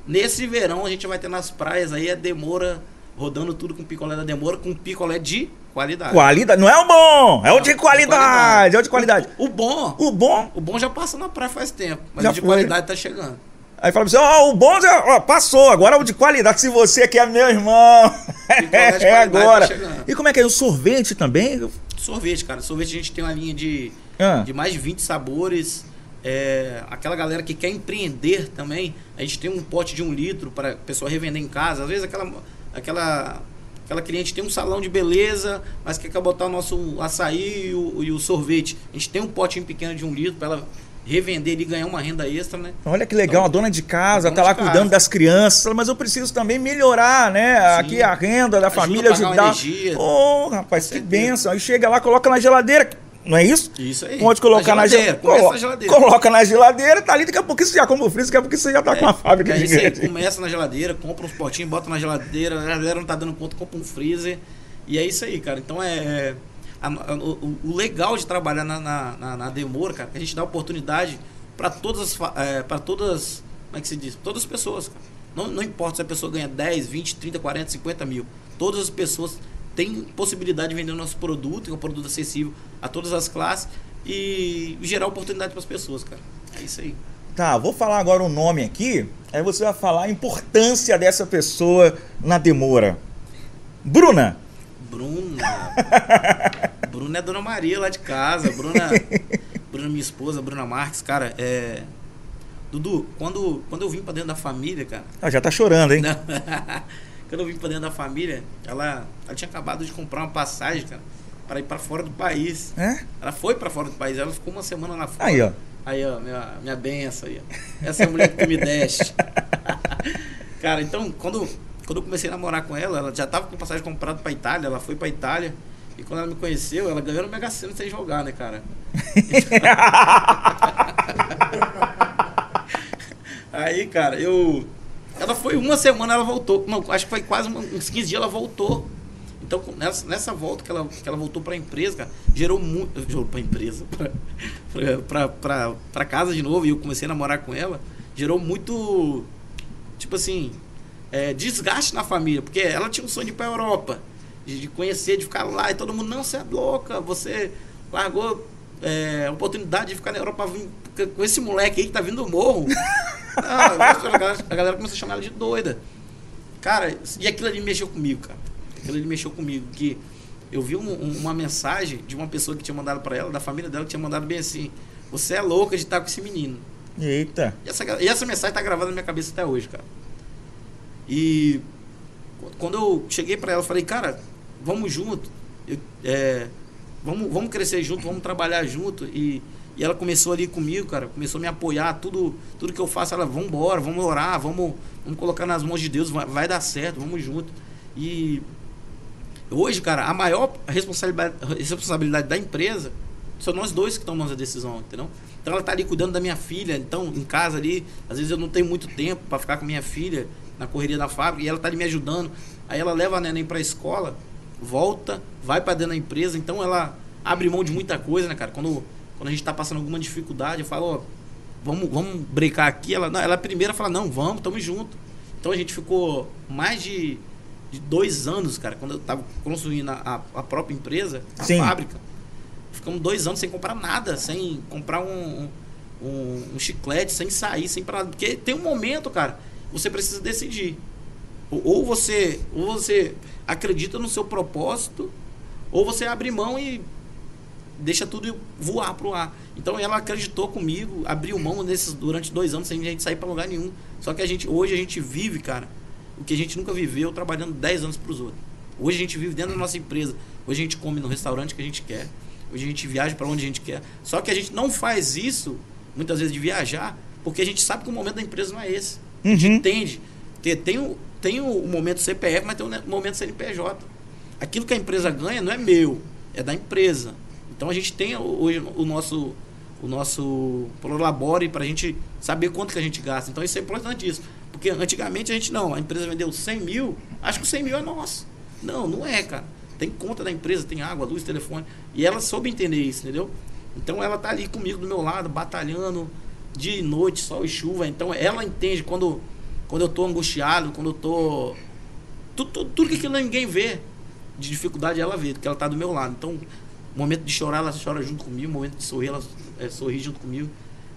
nesse verão a gente vai ter nas praias aí a Demora rodando tudo com picolé da Demora, com picolé de qualidade.
Qualidade. Não é o bom, é o de
Não,
qualidade. É o de qualidade.
O, o bom,
O bom.
o bom já passa na praia faz tempo, mas
Já
o de
foi.
qualidade tá chegando.
Aí fala assim: ó, o bom já ó, passou, agora é o de qualidade. Se você quer, meu irmão. É
tá
agora.
chegando.
E como é que é? O sorvete também?
Sorvete, cara. Sorvete a gente tem uma linha de,
Ah.
de mais de 20 sabores. É, aquela galera que quer empreender também, a gente tem um pote de um litro para a pessoa revender em casa. Às vezes aquela, aquela, aquela cliente tem um salão de beleza, mas quer botar o nosso açaí e o, e o sorvete. A gente tem um potinho pequeno de um litro para ela revender e ganhar uma renda extra, né?
Olha que legal, a dona de casa tá lá
de casa.
cuidando das crianças, mas eu preciso também melhorar, né?
Sim.
Aqui a renda da
Ajuda
família,
a
ajudar. Ô, rapaz, que benção. Aí chega lá, coloca na geladeira, não é isso?
Isso aí.
Pode colocar na,
geladeira.
Colo-
na geladeira.
Coloca na geladeira, tá ali, daqui a pouquinho você já come o freezer, daqui a pouquinho você já tá com uma fábrica
É isso aí, começa na geladeira, compra uns potinhos, bota na geladeira, a galera não tá dando conta, compra um freezer. E é isso aí, cara. Então é. é, a- a- o, o legal de trabalhar na, na, na, na Demora, cara, que a gente dá oportunidade para todas as. É, para todas. Como é que se diz? Todas as pessoas, cara. Não, não importa se a pessoa ganha 10, 20, 30, 40, 50 mil. Todas as pessoas têm possibilidade de vender o nosso produto, que é um produto acessível a todas as classes e gerar oportunidade para as pessoas, cara. É isso aí.
Tá, vou falar agora o nome aqui, aí você vai falar a importância dessa pessoa na demora. Bruna.
Bruna. Bruna é Dona Maria lá de casa. Bruna, Bruna minha esposa, Bruna Marques, cara, é. Dudu, quando, quando eu vim pra dentro da família, cara.
Ah, já tá chorando, hein?
quando eu vim pra dentro da família, ela, ela tinha acabado de comprar uma passagem, cara, para ir pra fora do país.
É?
Ela foi pra fora do país, ela ficou uma semana lá fora.
Aí, ó.
Aí, ó, minha, minha benção aí. ó. Essa é a mulher que tu me deste. Cara, então, quando, quando eu comecei a namorar com ela, ela já tava com passagem comprada pra Itália, ela foi pra Itália. E quando ela me conheceu, ela ganhou no Mega Sena sem jogar, né, cara? Aí, cara, eu. Ela foi uma semana, ela voltou. Não, acho que foi quase uns 15 dias ela voltou. Então, nessa, nessa volta que ela, que ela voltou pra empresa, cara, gerou muito. Gerou empresa, pra, pra, pra, pra casa de novo, e eu comecei a namorar com ela. Gerou muito. Tipo assim. É, desgaste na família, porque ela tinha um sonho de ir pra Europa, de, de conhecer, de ficar lá, e todo mundo, não, você é louca, você largou é, a oportunidade de ficar na Europa com esse moleque aí que tá vindo do morro. a, galera, a galera começou a chamar ela de doida. Cara, e aquilo ali mexeu comigo, cara. Aquilo ali mexeu comigo, que eu vi um, um, uma mensagem de uma pessoa que tinha mandado para ela, da família dela, que tinha mandado bem assim: Você é louca de estar com esse menino.
Eita.
E essa, e essa mensagem tá gravada na minha cabeça até hoje, cara. E quando eu cheguei para ela, falei, cara, vamos junto. Eu, é, vamos, vamos crescer junto, vamos trabalhar junto. E, e ela começou ali comigo, cara, começou a me apoiar, tudo, tudo que eu faço, ela, vamos embora, vamos orar, vamos, vamos colocar nas mãos de Deus, vai, vai dar certo, vamos junto. E hoje, cara, a maior responsabilidade, responsabilidade da empresa são nós dois que tomamos a decisão, entendeu? Então ela tá ali cuidando da minha filha, então em casa ali, às vezes eu não tenho muito tempo para ficar com minha filha na correria da fábrica e ela tá ali me ajudando. Aí ela leva a neném para a escola, volta, vai para dentro da empresa, então ela abre mão de muita coisa, né, cara? Quando, quando a gente tá passando alguma dificuldade, eu falo, ó, vamos, vamos brecar aqui. Ela, não, ela é primeira fala, não, vamos, tamo junto. Então a gente ficou mais de, de dois anos, cara, quando eu tava construindo a, a própria empresa, a
Sim.
fábrica. Ficamos dois anos sem comprar nada, sem comprar um, um, um chiclete, sem sair, sem pra nada. Porque tem um momento, cara, você precisa decidir. Ou- você, ou você acredita no seu propósito, ou você abre mão e deixa tudo voar pro ar. Então ela acreditou comigo, abriu mão nesses durante dois anos sem a gente sair para lugar nenhum. Só que a gente hoje a gente vive, cara, o que a gente nunca viveu trabalhando 10 anos para os outros. Hoje a gente vive dentro da nossa empresa. Hoje a gente come no restaurante que a gente quer. Hoje a gente viaja para onde a gente quer. Só que a gente não faz isso muitas vezes de viajar, porque a gente sabe que o momento da empresa não é esse. A gente
Uhum.
entende. Tem, tem, o, tem o momento CPF, mas tem o momento CNPJ. Aquilo que a empresa ganha não é meu, é da empresa. Então a gente tem hoje o nosso o nosso prolabore para a gente saber quanto que a gente gasta. Então isso é importante isso. Porque antigamente a gente não, a empresa vendeu 100 mil, acho que o 100 mil é nosso. Não, não é, cara. Tem conta da empresa, tem água, luz, telefone. E ela soube entender isso, entendeu? Então ela tá ali comigo do meu lado, batalhando dia e noite, sol e chuva. Então ela entende quando, quando eu tô angustiado, quando eu tô. Tudo, tudo, tudo que ninguém vê de dificuldade ela vê, porque ela tá do meu lado. Então, momento de chorar, ela chora junto comigo, momento de sorrir, ela é, sorri junto comigo.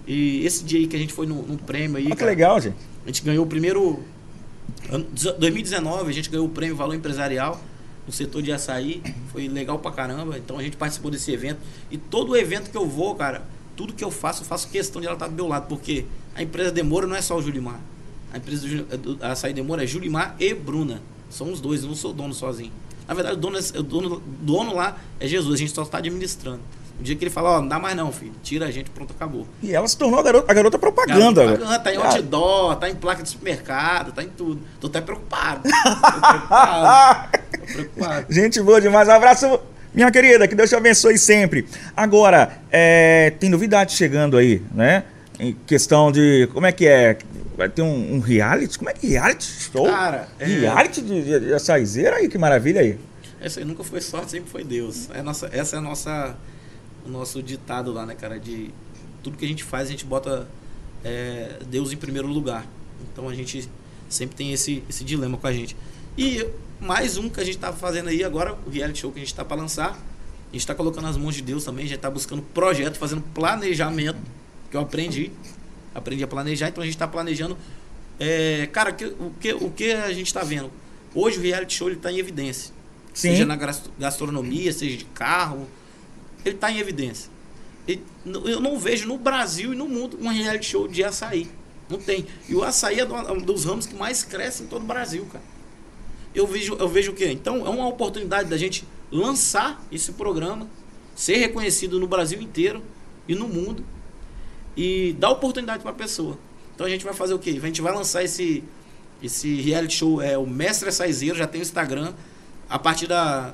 E esse dia aí que a gente foi no, no prêmio aí.
Olha que
cara,
legal, gente.
a gente ganhou o primeiro. ano- 2019, a gente ganhou o prêmio Valor Empresarial no setor de açaí. Foi legal pra caramba. Então a gente participou desse evento. E todo evento que eu vou, cara, tudo que eu faço, eu faço questão de ela estar do meu lado. Porque a empresa Demora não é só o Julimar. A empresa do, Ju- do açaí Demora é Julimar e Bruna. São os dois, eu não sou dono sozinho. Na verdade, o dono, é- o dono, dono lá é Jesus, a gente só está administrando. O dia que ele fala, ó, não dá mais não, filho. Tira a gente, pronto, acabou.
E ela se tornou a garota, a garota propaganda. Velho.
propaganda, tá em outdoor, tá em placa de supermercado, tá em tudo. Tô até preocupado. Tô preocupado. Tô preocupado.
Gente boa demais. Um abraço, minha querida. Que Deus te abençoe sempre. Agora, é, tem novidade chegando aí, né? Em questão de. Como é que é? Vai ter um, um reality? Como é que é? reality show?
Cara, é-
Reality de, de, de açaizeira aí, que maravilha aí.
Essa aí nunca foi sorte, sempre foi Deus. É nossa, essa é a nossa, o nosso ditado lá, né, cara? De tudo que a gente faz, a gente bota é, Deus em primeiro lugar. Então a gente sempre tem esse, esse dilema com a gente. E mais um que a gente tá fazendo aí agora, o reality show que a gente tá para lançar. A gente tá colocando nas mãos de Deus também, a gente tá buscando projeto, fazendo planejamento, que eu aprendi. Aprendi a planejar, então a gente tá planejando. É, cara, que- o, que, o que a gente tá vendo? Hoje o reality show ele tá em evidência
Sim.
seja na gastronomia, seja de carro, ele está em evidência. Eu não vejo no Brasil e no mundo um reality show de açaí. Não tem. E o açaí é um dos ramos que mais cresce em todo o Brasil, cara. Eu vejo, eu vejo o quê? Então é uma oportunidade da gente lançar esse programa, ser reconhecido no Brasil inteiro e no mundo e dar oportunidade para a pessoa. Então a gente vai fazer o quê? A gente vai lançar esse esse reality show é o Mestre Açaizeiro, já tem o Instagram. A partir da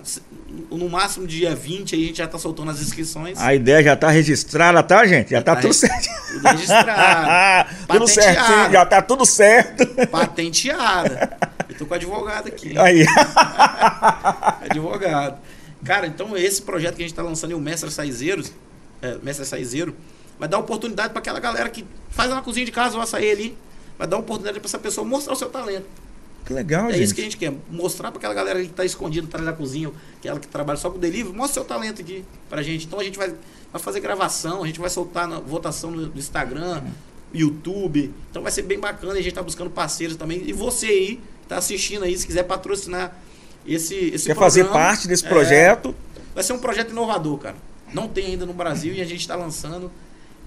no máximo dia 20 aí a gente já tá soltando as inscrições.
A ideia já tá registrada, tá, gente? Já,
Já
tá,
tá
tudo certo.
tudo registrado.
tudo certinho, já tá tudo certo.
Patenteada. Eu tô com advogado aqui.
Aí.
advogado. Cara, então esse projeto que a gente está lançando aí, o Mestre Saizeiros, é, Mestre Saizeiro, vai dar oportunidade para aquela galera que faz na cozinha de casa o açaí ali, vai dar oportunidade para essa pessoa mostrar o seu talento.
Que legal,
É
gente.
isso que a gente quer. Mostrar para aquela galera que está escondida atrás da cozinha, aquela que trabalha só com delivery, mostra seu talento aqui pra gente. Então a gente vai, vai fazer gravação, a gente vai soltar na votação no, no Instagram, YouTube. Então vai ser bem bacana. A gente tá buscando parceiros também. E você aí, que tá assistindo aí, se quiser patrocinar esse, esse
Quer fazer
programa,
parte desse
é,
projeto?
vai ser um projeto inovador, cara. Não tem ainda no Brasil e a gente está lançando.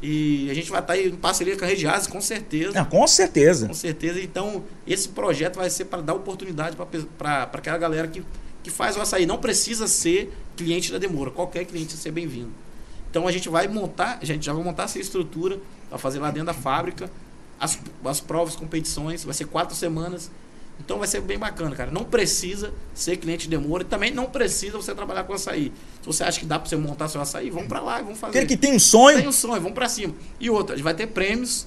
E a gente vai estar aí em parceria com a Rede Ases, com certeza.
Ah, com certeza.
Com certeza. Então, esse projeto vai ser para dar oportunidade para aquela galera que, que faz o açaí. Não precisa ser cliente da Demora. Qualquer cliente vai ser bem-vindo. Então, a gente vai montar, a gente já vai montar essa estrutura para fazer lá dentro da fábrica. As, as provas, competições, vai ser quatro semanas. Então vai ser bem bacana, cara. Não precisa ser cliente de Demora e também não precisa você trabalhar com açaí. Se você acha que dá para você montar seu açaí, vamos para lá, vamos fazer.
Aquele que tem um sonho.
Tem um sonho, vamos pra cima. E outra, a gente vai ter prêmios.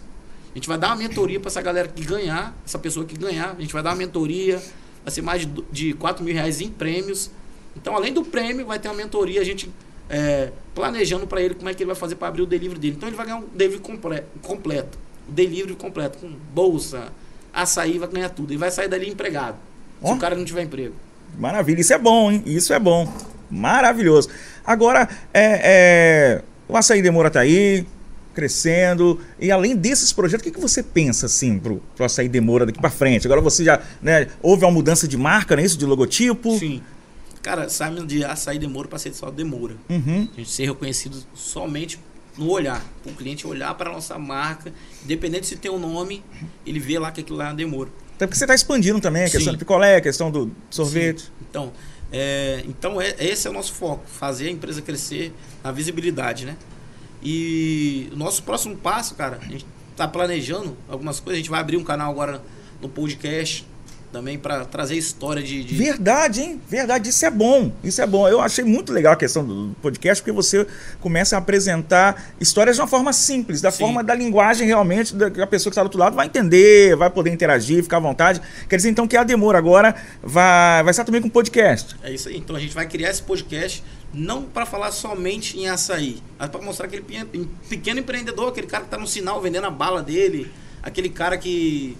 A gente vai dar uma mentoria pra essa galera que ganhar, essa pessoa que ganhar. A gente vai dar uma mentoria. Vai ser mais de, de 4 mil reais em prêmios. Então, além do prêmio, vai ter uma mentoria, a gente é, planejando pra ele como é que ele vai fazer pra abrir o delivery dele. Então, ele vai ganhar um delivery comple- completo. O delivery completo, com bolsa, açaí, vai ganhar tudo. Ele vai sair dali empregado. Se
Ó.
o cara não tiver emprego.
Maravilha, isso é bom, hein? Isso é bom. Maravilhoso. Agora, é, é, o Açaí Demora tá aí, crescendo. E além desses projetos, o que, que você pensa, assim, pro, pro Açaí Demora daqui pra frente? Agora você já, né, houve uma mudança de marca, não é isso? De logotipo?
Sim. Cara, saímos de açaí demora pra ser só demora.
Uhum.
A gente ser reconhecido somente no olhar. O cliente olhar para a nossa marca, independente se tem um nome, ele vê lá que aquilo lá é demora.
Até porque você tá expandindo também a questão
Sim.
do picolé, a questão do sorvete.
Sim. Então, é, então é, esse é o nosso foco, fazer a empresa crescer na visibilidade, né? E o nosso próximo passo, cara, a gente tá planejando algumas coisas, a gente vai abrir um canal agora no podcast também para trazer história de, de-
Verdade, hein? Verdade, isso é bom. Isso é bom. Eu achei muito legal a questão do podcast, porque você começa a apresentar histórias de uma forma simples, da
Sim.
forma da linguagem realmente, da, a pessoa que está do outro lado vai entender, vai poder interagir, ficar à vontade. Quer dizer, então, que a Demora agora vai, vai estar também com podcast.
É isso aí. Então a gente vai criar esse podcast não para falar somente em açaí, mas para mostrar aquele pequeno empreendedor, aquele cara que está no sinal vendendo a bala dele, aquele cara que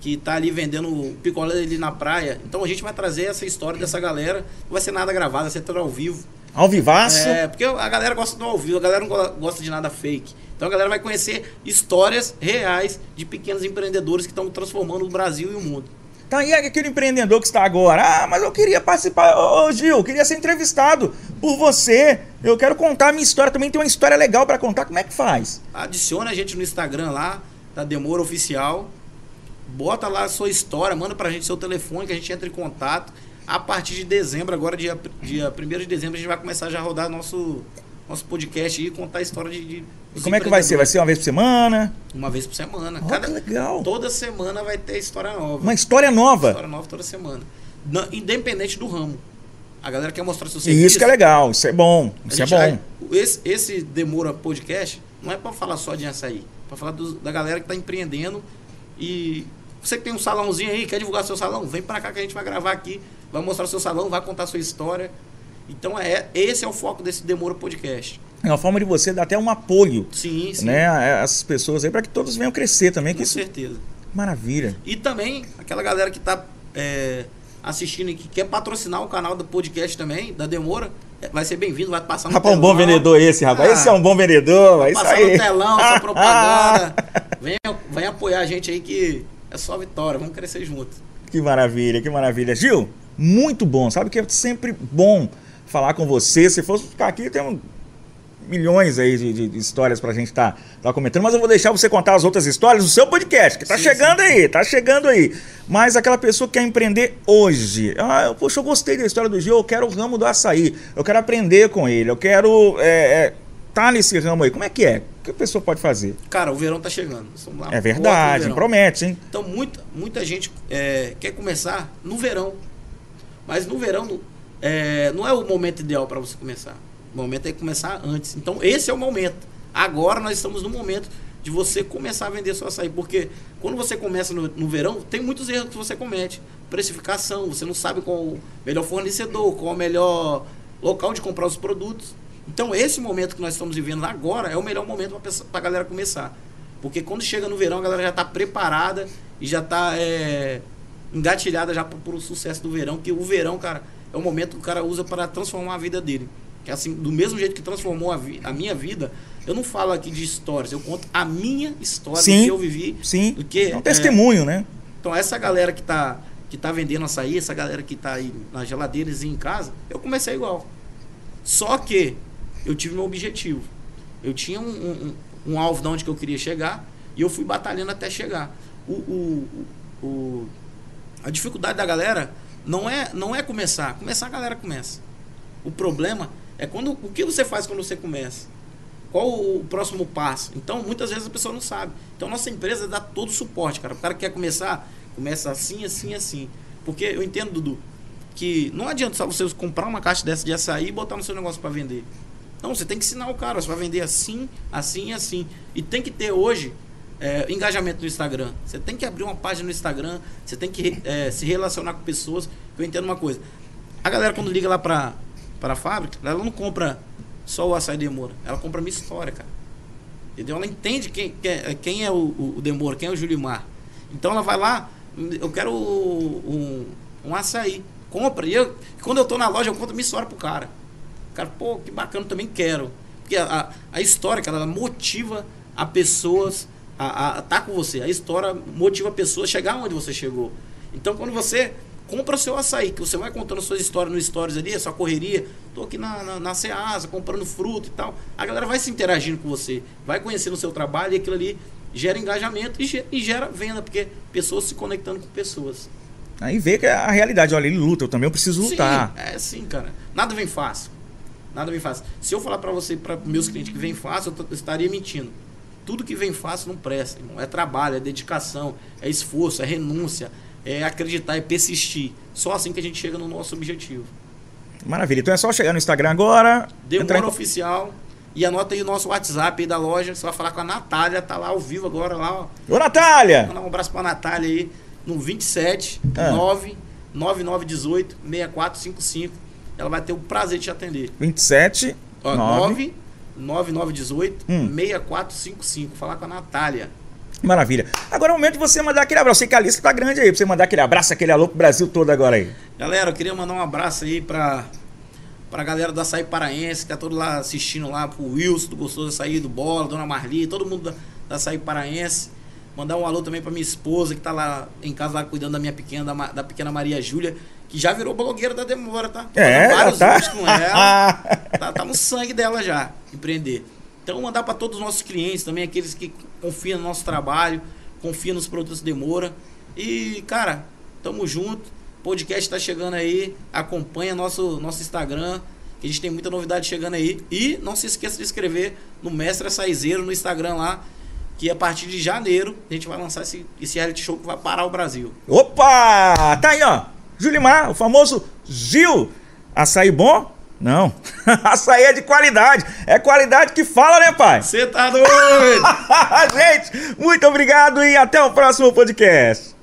que tá ali vendendo picolé dele na praia. Então a gente vai trazer essa história dessa galera. Não vai ser nada gravado, vai ser tudo ao vivo.
Ao vivaço.
É, porque a galera gosta do ao vivo, a galera não go- gosta de nada fake. Então a galera vai conhecer histórias reais de pequenos empreendedores que estão transformando o Brasil e o mundo.
Tá aí aquele empreendedor que está agora. Ah, mas eu queria participar. Ô, ô, Gil, eu queria ser entrevistado por você. Eu quero contar a minha história. Também tem uma história legal para contar. Como é que faz?
Adiciona a gente no Instagram lá, da Demora Oficial. Bota lá a sua história, manda pra gente seu telefone que a gente entra em contato. A partir de dezembro, agora dia, dia 1 de dezembro, a gente vai começar já a rodar nosso, nosso podcast e contar a história de. de
E como é que vai ser? Vai ser uma vez por semana?
Uma vez por semana.
Ó, que legal.
Toda semana vai ter história nova.
Uma história nova.
História nova toda semana. Na- independente do ramo. A galera quer mostrar seu serviço.
isso que é legal. Isso é bom. Isso é bom.
esse, esse Demora Podcast não é para falar só de açaí. É para falar dos- da galera que está empreendendo. E você que tem um salãozinho aí, quer divulgar seu salão? Vem para cá que a gente vai gravar aqui. Vai mostrar seu salão, vai contar sua história. Então, é, esse é o foco desse Demora Podcast.
É uma forma de você dar até um apoio
Sim, sim.
né, a essas pessoas aí para que todos venham crescer também. Que
Com
isso
certeza.
maravilha.
E também aquela galera que está assistindo e que quer patrocinar o canal do podcast também, da Demora, é, vai ser bem-vindo, vai passar no
Rapaz, um bom
telão.
vendedor esse, rapaz.
Ah,
esse é um bom vendedor. É
Vai
isso
passar no telão, essa propaganda. Vem, vem apoiar a gente aí que é só vitória, vamos crescer junto.
Que maravilha, que maravilha. Gil, muito bom. Sabe que é sempre bom falar com você. Se fosse ficar aqui, tem um- milhões aí de, de- histórias pra gente estar tá, comentando, mas eu vou deixar você contar as outras histórias no seu podcast, que tá
Sim,
chegando aí, tá chegando aí. Mas aquela pessoa que quer empreender hoje, ah, eu, poxa, eu gostei da história do Gil, eu quero o ramo do açaí, eu quero aprender com ele, eu quero é, é, tá nesse ramo aí. Como é que é? O que a pessoa pode fazer?
Cara, o verão tá chegando.
É verdade, promete, hein?
Então, muita, muita gente é, quer começar no verão. Mas no verão é, não é o momento ideal para você começar. O momento é começar antes. Então, esse é o momento. Agora nós estamos no momento de você começar a vender seu açaí. Porque quando você começa no, no verão, tem muitos erros que você comete. Precificação, você não sabe qual o melhor fornecedor, qual o melhor local de comprar os produtos. Então, esse momento que nós estamos vivendo agora é o melhor momento para a galera começar. Porque quando chega no verão, a galera já está preparada e já está engatilhada já pro, pro sucesso do verão, que o verão, cara, é o momento que o cara usa para transformar a vida dele. Que assim, do mesmo jeito que transformou a, vi- a minha vida, eu não falo aqui de histórias, eu conto a minha história
Sim.
que eu vivi.
Sim.
Do que,
é um
é,
testemunho, né?
então essa galera que tá, que tá vendendo açaí, essa galera que tá aí nas geladeiras e em casa, eu comecei igual. Só que eu tive meu objetivo. Eu tinha um, um, um alvo de onde que eu queria chegar e eu fui batalhando até chegar. O, o, o- a dificuldade da galera não é, não é começar. Começar a galera começa. O problema é quando o que você faz quando você começa. Qual o próximo passo? Então, muitas vezes a pessoa não sabe. Então, nossa empresa dá todo o suporte, cara. O cara quer começar, começa assim, assim, assim. Porque eu entendo, Dudu, que não adianta só você comprar uma caixa dessa de açaí e botar no seu negócio para vender. Não, você tem que ensinar o cara. Você vai vender assim, assim e assim. E tem que ter hoje é, engajamento no Instagram. Você tem que abrir uma página no Instagram. Você tem que é, se relacionar com pessoas. Eu entendo uma coisa. A galera, quando liga lá pra, pra fábrica, ela não compra só o açaí Demora. Ela compra a minha história, cara. Entendeu? Ela entende quem, quem é- é o, o, o Demora, quem é o Julimar. Então ela vai lá, eu quero um, um açaí. Compra. E eu, quando eu tô na loja, eu conto minha história pro cara. Cara, pô, que bacana, também quero. Porque a, a, a história, cara, ela motiva a pessoas a estar com você. A história motiva a pessoa a chegar onde você chegou. Então, quando você compra o seu açaí, que você vai contando suas histórias no stories ali, a sua correria, tô aqui na, na, na Ceasa, comprando fruta e tal, a galera vai se interagindo com você, vai conhecendo o seu trabalho e aquilo ali gera engajamento e ge- e gera venda, porque pessoas se conectando com pessoas.
Aí vê que é a realidade. Olha, ele luta, eu também preciso lutar.
Sim, é sim, cara. Nada vem fácil. Nada vem fácil. Se eu falar pra você, para meus clientes que vem fácil, eu, estaria mentindo. Tudo que vem fácil não presta, irmão. É trabalho, é dedicação, é esforço, é renúncia, é acreditar, é persistir. Só assim que a gente chega no nosso objetivo.
Maravilha. Então é só chegar no Instagram agora.
Demora
em-
oficial. E anota aí o nosso WhatsApp aí da loja. Você vai falar com a Natália, tá lá ao vivo agora lá, ó.
Ô, Natália!
Mandar um abraço pra Natália aí no 27
Ah.
9 9918 6455. Ela vai ter o prazer de te atender.
27.
Ó,
9.
9 9918
Hum.
6455. Falar com a Natália.
Maravilha. Agora é o momento de você mandar aquele abraço. Sei que a lista tá grande aí, pra você mandar aquele abraço, aquele alô pro Brasil todo agora aí.
Galera, eu queria mandar um abraço aí pra, pra galera do Açaí Paraense, que tá todo lá assistindo lá, pro Wilson, do Gostoso Açaí, do Bola, Dona Marli, todo mundo da, da Açaí Paraense. Mandar um alô também pra minha esposa, que tá lá em casa, lá cuidando da minha pequena, da, da pequena Maria Júlia, que já virou blogueira da Demora, tá?
É,
vários
tá.
com ela. tá, tá no sangue dela já, empreender. Então, mandar para todos os nossos clientes, também aqueles que confiam no nosso trabalho, confiam nos produtos Demora. E, cara, tamo junto. Podcast tá chegando aí. Acompanha nosso, nosso Instagram, que a gente tem muita novidade chegando aí. E não se esqueça de inscrever no Mestre Açaizeiro no Instagram lá, que a partir de janeiro a gente vai lançar esse, esse reality show que vai parar o Brasil.
Opa! Tá aí, ó. Julimar, o famoso Gil. Açaí bom? Não. Açaí é de qualidade. É qualidade que fala, né, pai?
Você tá doido?
Gente, muito obrigado e até o próximo podcast.